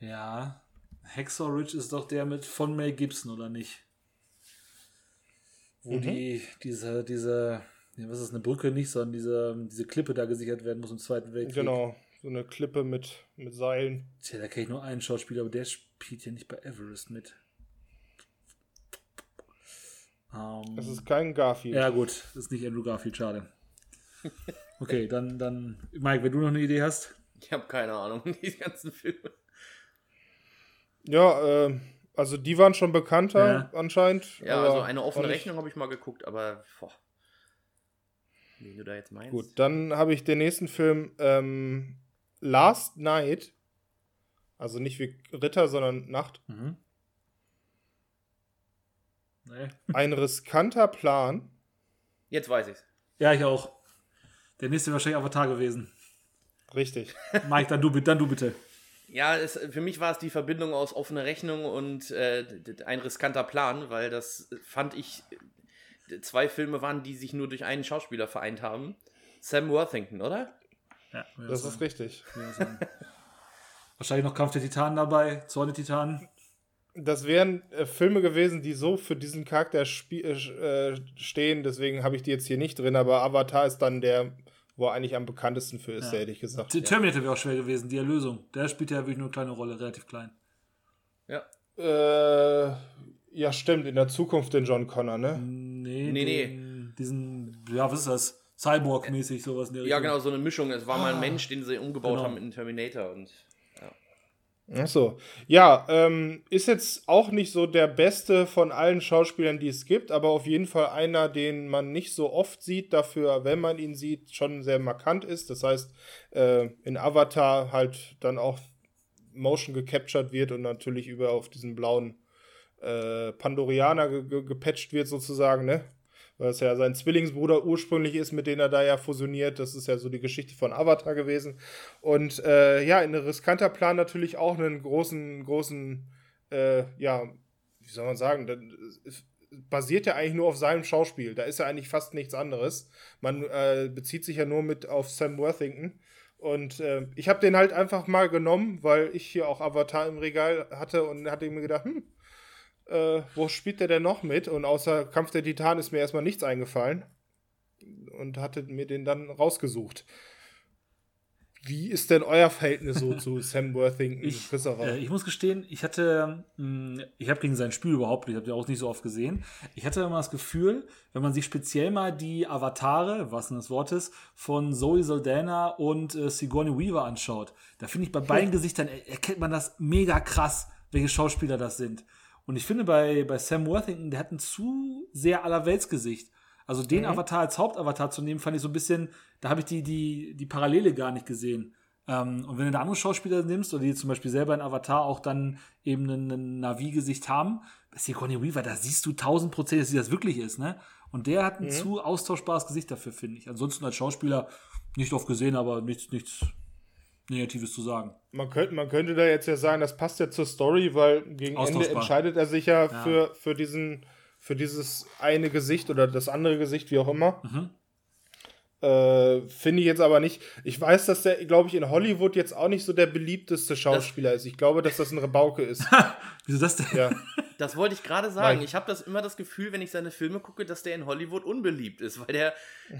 Ja, Hacksaw Ridge ist doch der mit von Mel Gibson, oder nicht? Wo Mhm. die, diese, diese, ja, was ist eine Brücke nicht, sondern diese, diese Klippe da gesichert werden muss im Zweiten Weltkrieg. Genau, so eine Klippe mit, mit Seilen. Tja, da kenne ich nur einen Schauspieler, aber der spielt ja nicht bei Everest mit. Ähm, Das ist kein Garfield. ja, gut, das ist nicht Andrew Garfield, schade. [LAUGHS] Okay, dann, dann, Mike, wenn du noch eine Idee hast. Ich habe keine Ahnung, die ganzen Filme. Ja, ähm, also die waren schon bekannter Ja. anscheinend. Ja, aber also eine offene Rechnung habe ich mal geguckt, aber boah. Wie du da jetzt meinst. Gut, dann habe ich den nächsten Film ähm, Last Night. Also nicht wie Ritter, sondern Nacht. Mhm. Nee. Ein riskanter Plan. Jetzt weiß ich's. Ja, ich auch. Der nächste wäre wahrscheinlich Avatar gewesen. Richtig. Mike, dann du, bitte- dann du bitte. Ja, es, für mich war es die Verbindung aus offene Rechnung und äh, ein riskanter Plan, weil das fand ich zwei Filme waren, die sich nur durch einen Schauspieler vereint haben. Sam Worthington, oder? Ja, Das ich ist sagen. richtig. Sagen. Wahrscheinlich noch Kampf der Titanen dabei, Zorn der Titanen. Das wären äh, Filme gewesen, die so für diesen Charakter äh, stehen. Deswegen habe ich die jetzt hier nicht drin. Aber Avatar ist dann der, wo er eigentlich am bekanntesten für ist, Ja. hätte ich gesagt. Terminator wäre auch schwer gewesen, die Erlösung. Der spielt ja wirklich nur eine kleine Rolle, relativ klein. Ja. Äh, ja, stimmt. In der Zukunft den John Connor, ne? Nee, Nee, den, diesen, ja, was ist das? Cyborg-mäßig, sowas in der Ja, genau, so eine Mischung. Es war mal ein Mensch, den sie umgebaut Genau. haben in Terminator und Ach so. Ja, ähm, ist jetzt auch nicht so der beste von allen Schauspielern, die es gibt, aber auf jeden Fall einer, den man nicht so oft sieht, dafür, wenn man ihn sieht, schon sehr markant ist. Das heißt, äh, in Avatar halt dann auch Motion gecaptured wird und natürlich über auf diesen blauen äh, Pandorianer ge ge gepatcht wird sozusagen, ne? Es ja sein Zwillingsbruder ursprünglich ist, mit dem er da ja fusioniert. Das ist ja so die Geschichte von Avatar gewesen. Und äh, ja, ein riskanter Plan natürlich auch einen großen, großen, äh, ja, wie soll man sagen, das basiert ja eigentlich nur auf seinem Schauspiel. Da ist ja eigentlich fast nichts anderes. Man äh, bezieht sich ja nur mit auf Sam Worthington. Und äh, ich habe den halt einfach mal genommen, weil ich hier auch Avatar im Regal hatte und hatte mir gedacht, hm, äh, wo spielt der denn noch mit? Und außer Kampf der Titan ist mir erstmal nichts eingefallen. Und hatte mir den dann rausgesucht. Wie ist denn euer Verhältnis so [LAUGHS] zu Sam Worthington? Ich, äh, ich muss gestehen, ich hatte, mh, ich habe gegen sein Spiel überhaupt nicht, ich habe den auch nicht so oft gesehen. Ich hatte immer das Gefühl, wenn man sich speziell mal die Avatare, was denn das Wort ist, von Zoe Saldana und äh, Sigourney Weaver anschaut, da finde ich bei beiden [LAUGHS] Gesichtern er- erkennt man das mega krass, welche Schauspieler das sind. Und ich finde, bei, bei Sam Worthington, der hat ein zu sehr Allerweltsgesicht. Also den Mhm. Avatar als Hauptavatar zu nehmen, fand ich so ein bisschen, da habe ich die, die, die Parallele gar nicht gesehen. Ähm, und wenn du da andere Schauspieler nimmst, oder die zum Beispiel selber in Avatar auch dann eben ein, Navi-Gesicht haben, bei Sigourney Weaver, da siehst du tausend Prozent, dass sie das wirklich ist, ne? Und der hat ein Mhm. zu austauschbares Gesicht dafür, finde ich. Ansonsten als Schauspieler nicht oft gesehen, aber nichts, nichts Negatives zu sagen. Man könnte, man könnte da jetzt ja sagen, das passt ja zur Story, weil gegen Ende entscheidet er sich ja, Für, für diesen, für dieses eine Gesicht oder das andere Gesicht, wie auch immer. Mhm. Äh, Finde ich jetzt aber nicht. Ich weiß, dass der, glaube ich, in Hollywood jetzt auch nicht so der beliebteste Schauspieler ist. Ich glaube, dass das ein Rebauke ist. [LAUGHS] Wieso das denn? ja. Das wollte ich gerade sagen. Nein. Ich habe das immer das Gefühl, wenn ich seine Filme gucke, dass der in Hollywood unbeliebt ist, weil der,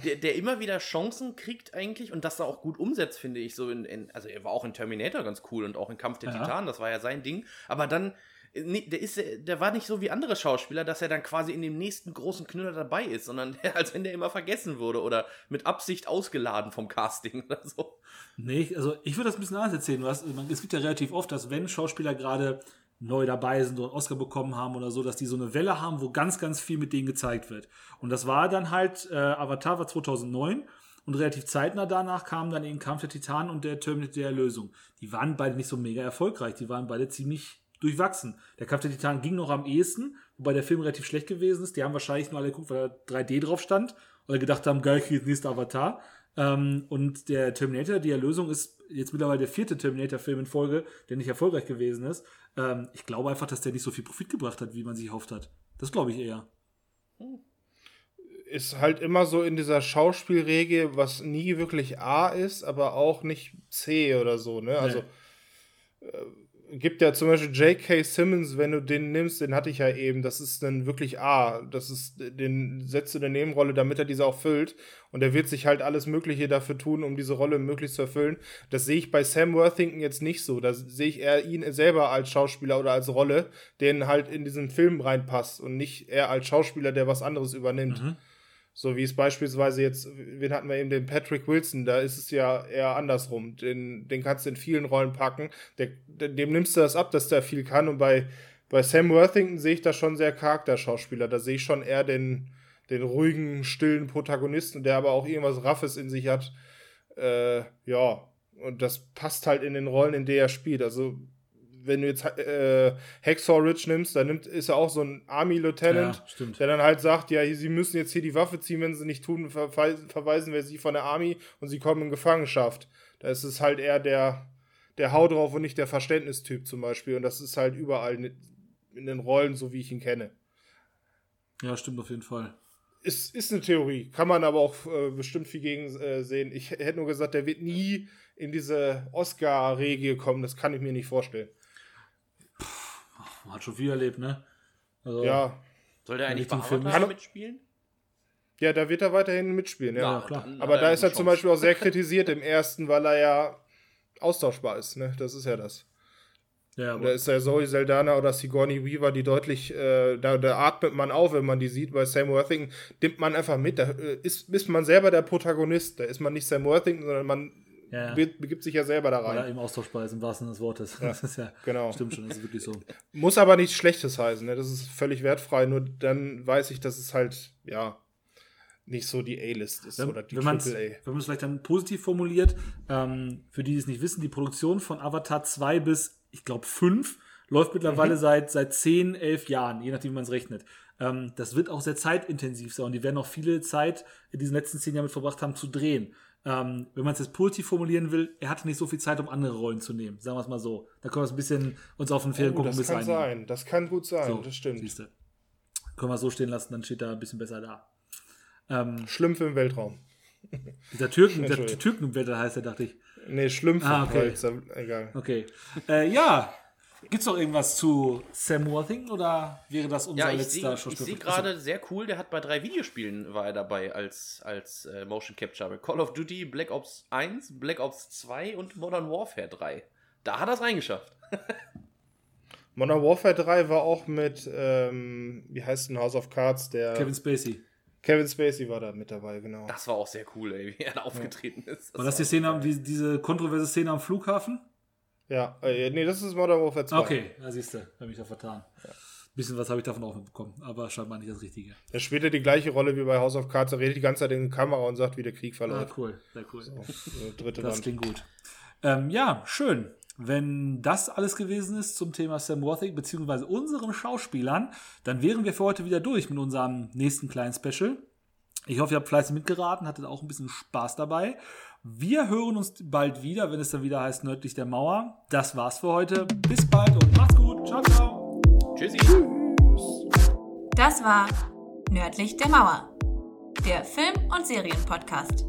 der, der immer wieder Chancen kriegt eigentlich und das da auch gut umsetzt, finde ich. So in, in, also er war auch in Terminator ganz cool und auch in Kampf der Ja. Titanen, das war ja sein Ding. Aber dann, der, ist, der war nicht so wie andere Schauspieler, dass er dann quasi in dem nächsten großen Knüller dabei ist, sondern [LAUGHS] als wenn der immer vergessen wurde oder mit Absicht ausgeladen vom Casting oder so. Nee, also ich würde das ein bisschen anders erzählen. Was, es gibt ja relativ oft, dass wenn Schauspieler gerade neu dabei sind einen Oscar bekommen haben oder so, dass die so eine Welle haben, wo ganz, ganz viel mit denen gezeigt wird. Und das war dann halt, äh, Avatar war 2009 und relativ zeitnah danach kamen dann eben Kampf der Titanen und der Terminator der Erlösung. Die waren beide nicht so mega erfolgreich, die waren beide ziemlich durchwachsen. Der Kampf der Titanen ging noch am ehesten, wobei der Film relativ schlecht gewesen ist. Die haben wahrscheinlich nur alle geguckt, weil da 3D drauf stand oder gedacht haben, geil, hier ist nächster Avatar. Ähm, und der Terminator, die Erlösung, ist jetzt mittlerweile der vierte Terminator-Film in Folge, der nicht erfolgreich gewesen ist. Ähm, ich glaube einfach, dass der nicht so viel Profit gebracht hat, wie man sich erhofft hat. Das glaube ich eher. ist halt immer so in dieser Schauspielregel, was nie wirklich A ist, aber auch nicht C oder so, ne? Also äh, gibt ja zum Beispiel J.K. Simmons, wenn du den nimmst, den hatte ich ja eben, das ist dann wirklich A. Das ist, den setzt du in eine Nebenrolle, damit er diese auch füllt. Und er wird sich halt alles Mögliche dafür tun, um diese Rolle möglichst zu erfüllen. Das sehe ich bei Sam Worthington jetzt nicht so. Da sehe ich eher ihn selber als Schauspieler oder als Rolle, den halt in diesen Film reinpasst und nicht er als Schauspieler, der was anderes übernimmt. So wie es beispielsweise jetzt, wen hatten wir eben, den Patrick Wilson, da ist es ja eher andersrum. Den, den kannst du in vielen Rollen packen. Der, dem nimmst du das ab, dass der viel kann. Und bei, bei Sam Worthington sehe ich da schon sehr Charakterschauspieler. Da sehe ich schon eher den, den ruhigen, stillen Protagonisten, der aber auch irgendwas Raffes in sich hat. Äh, ja, und das passt halt in den Rollen, in der er spielt. Also, wenn du jetzt äh, Hacksaw Ridge nimmst, dann nimmt, ist er auch so ein Army-Lieutenant, Ja, der dann halt sagt, ja, sie müssen jetzt hier die Waffe ziehen, wenn sie nicht tun, verweisen, verweisen wir sie von der Army und sie kommen in Gefangenschaft. Da ist es halt eher der, der Hau drauf und nicht der Verständnistyp zum Beispiel. Und das ist halt überall in, den Rollen, so wie ich ihn kenne. Ja, stimmt auf jeden Fall. Ist, ist eine Theorie, kann man aber auch äh, bestimmt viel gegen äh, sehen. Ich hätte nur gesagt, der wird nie in diese Oscar-Regel kommen, das kann ich mir nicht vorstellen. Man hat schon viel erlebt, ne? Also, Ja, Soll der eigentlich bei mitspielen? ja, da wird er weiterhin mitspielen, ja. Ja, klar. dann Aber da ist er zum. Beispiel auch sehr [LAUGHS] kritisiert im ersten, weil er ja austauschbar ist, ne? Das ist ja das. ja Da ist ja Zoe Saldana oder Sigourney Weaver, die deutlich, äh, da, da atmet man auf, wenn man die sieht. Bei Sam Worthington nimmt man einfach mit. Da äh, ist, ist man selber der Protagonist. Da ist man nicht Sam Worthington, sondern man Ja, ja. be begibt sich ja selber da rein. eben austauschbar ist, im wahrsten Sinne des Wortes. das ist ja, genau. stimmt schon, das ist wirklich so. [LAUGHS] Muss aber nichts Schlechtes heißen. Ne? Das ist völlig wertfrei. Nur dann weiß ich, dass es halt, ja, nicht so die A-List ist Wenn, oder die wenn man es Triple A. wenn man's vielleicht dann positiv formuliert, ähm, für die, die es nicht wissen, die Produktion von Avatar 2 bis, ich glaube, 5 läuft mittlerweile Mhm. seit, seit 10, 11 Jahren, je nachdem, wie man es rechnet. Ähm, das wird auch sehr zeitintensiv sein und die werden auch viele Zeit in diesen letzten 10 Jahren mit verbracht haben zu drehen. Ähm, wenn man es jetzt positiv formulieren will, er hatte nicht so viel Zeit, um andere Rollen zu nehmen. Sagen wir es mal so. Da können wir es ein bisschen uns auf den Film Oh, gucken, das kann sein. Das kann gut sein. So, das stimmt. Siehste. Können wir es so stehen lassen, dann steht da ein bisschen besser da. Ähm, Schlümpfe im Weltraum. [LAUGHS] dieser Türken, der Entschuldigung. Türken im Wetter heißt er, dachte ich. Nee, Schlümpfe. Ah, okay. egal. Okay. Äh, ja. Gibt's noch irgendwas zu Sam Worthington oder wäre das unser Ja, ich letzter sehe ich Schauspieler? seh gerade sehr cool, der hat bei drei Videospielen war er dabei als, als äh, Motion Capture. Call of Duty, Black Ops 1, Black Ops 2 und Modern Warfare 3. Da hat er es reingeschafft. [LAUGHS] Modern Warfare 3 war auch mit, ähm, wie heißt denn House of Cards, der Kevin Spacey. Kevin Spacey war da mit dabei, genau. Das war auch sehr cool, ey, wie er da aufgetreten ist. War das die Szene, am- die, diese kontroverse Szene am Flughafen? Ja, äh, nee, das ist Modern Warfare 2. Okay, da siehst du, habe mich da vertan. Bisschen was habe ich davon auch mitbekommen, aber scheinbar nicht das Richtige. Er spielt ja die gleiche Rolle wie bei House of Cards. Er redet die ganze Zeit in die Kamera und sagt, wie der Krieg Ah, verläuft. cool, sehr cool. So, äh, dritte Das Wand. klingt gut. Ähm, ja, schön. Wenn das alles gewesen ist zum Thema Sam Worthing beziehungsweise unseren Schauspielern, dann wären wir für heute wieder durch mit unserem nächsten kleinen Special. Ich hoffe, ihr habt fleißig mitgeraten, hattet auch ein bisschen Spaß dabei. Wir hören uns bald wieder, wenn es dann wieder heißt Nördlich der Mauer. Das war's für heute. Bis bald und macht's gut. Ciao, ciao. Tschüssi. Das war Nördlich der Mauer, der Film- und Serienpodcast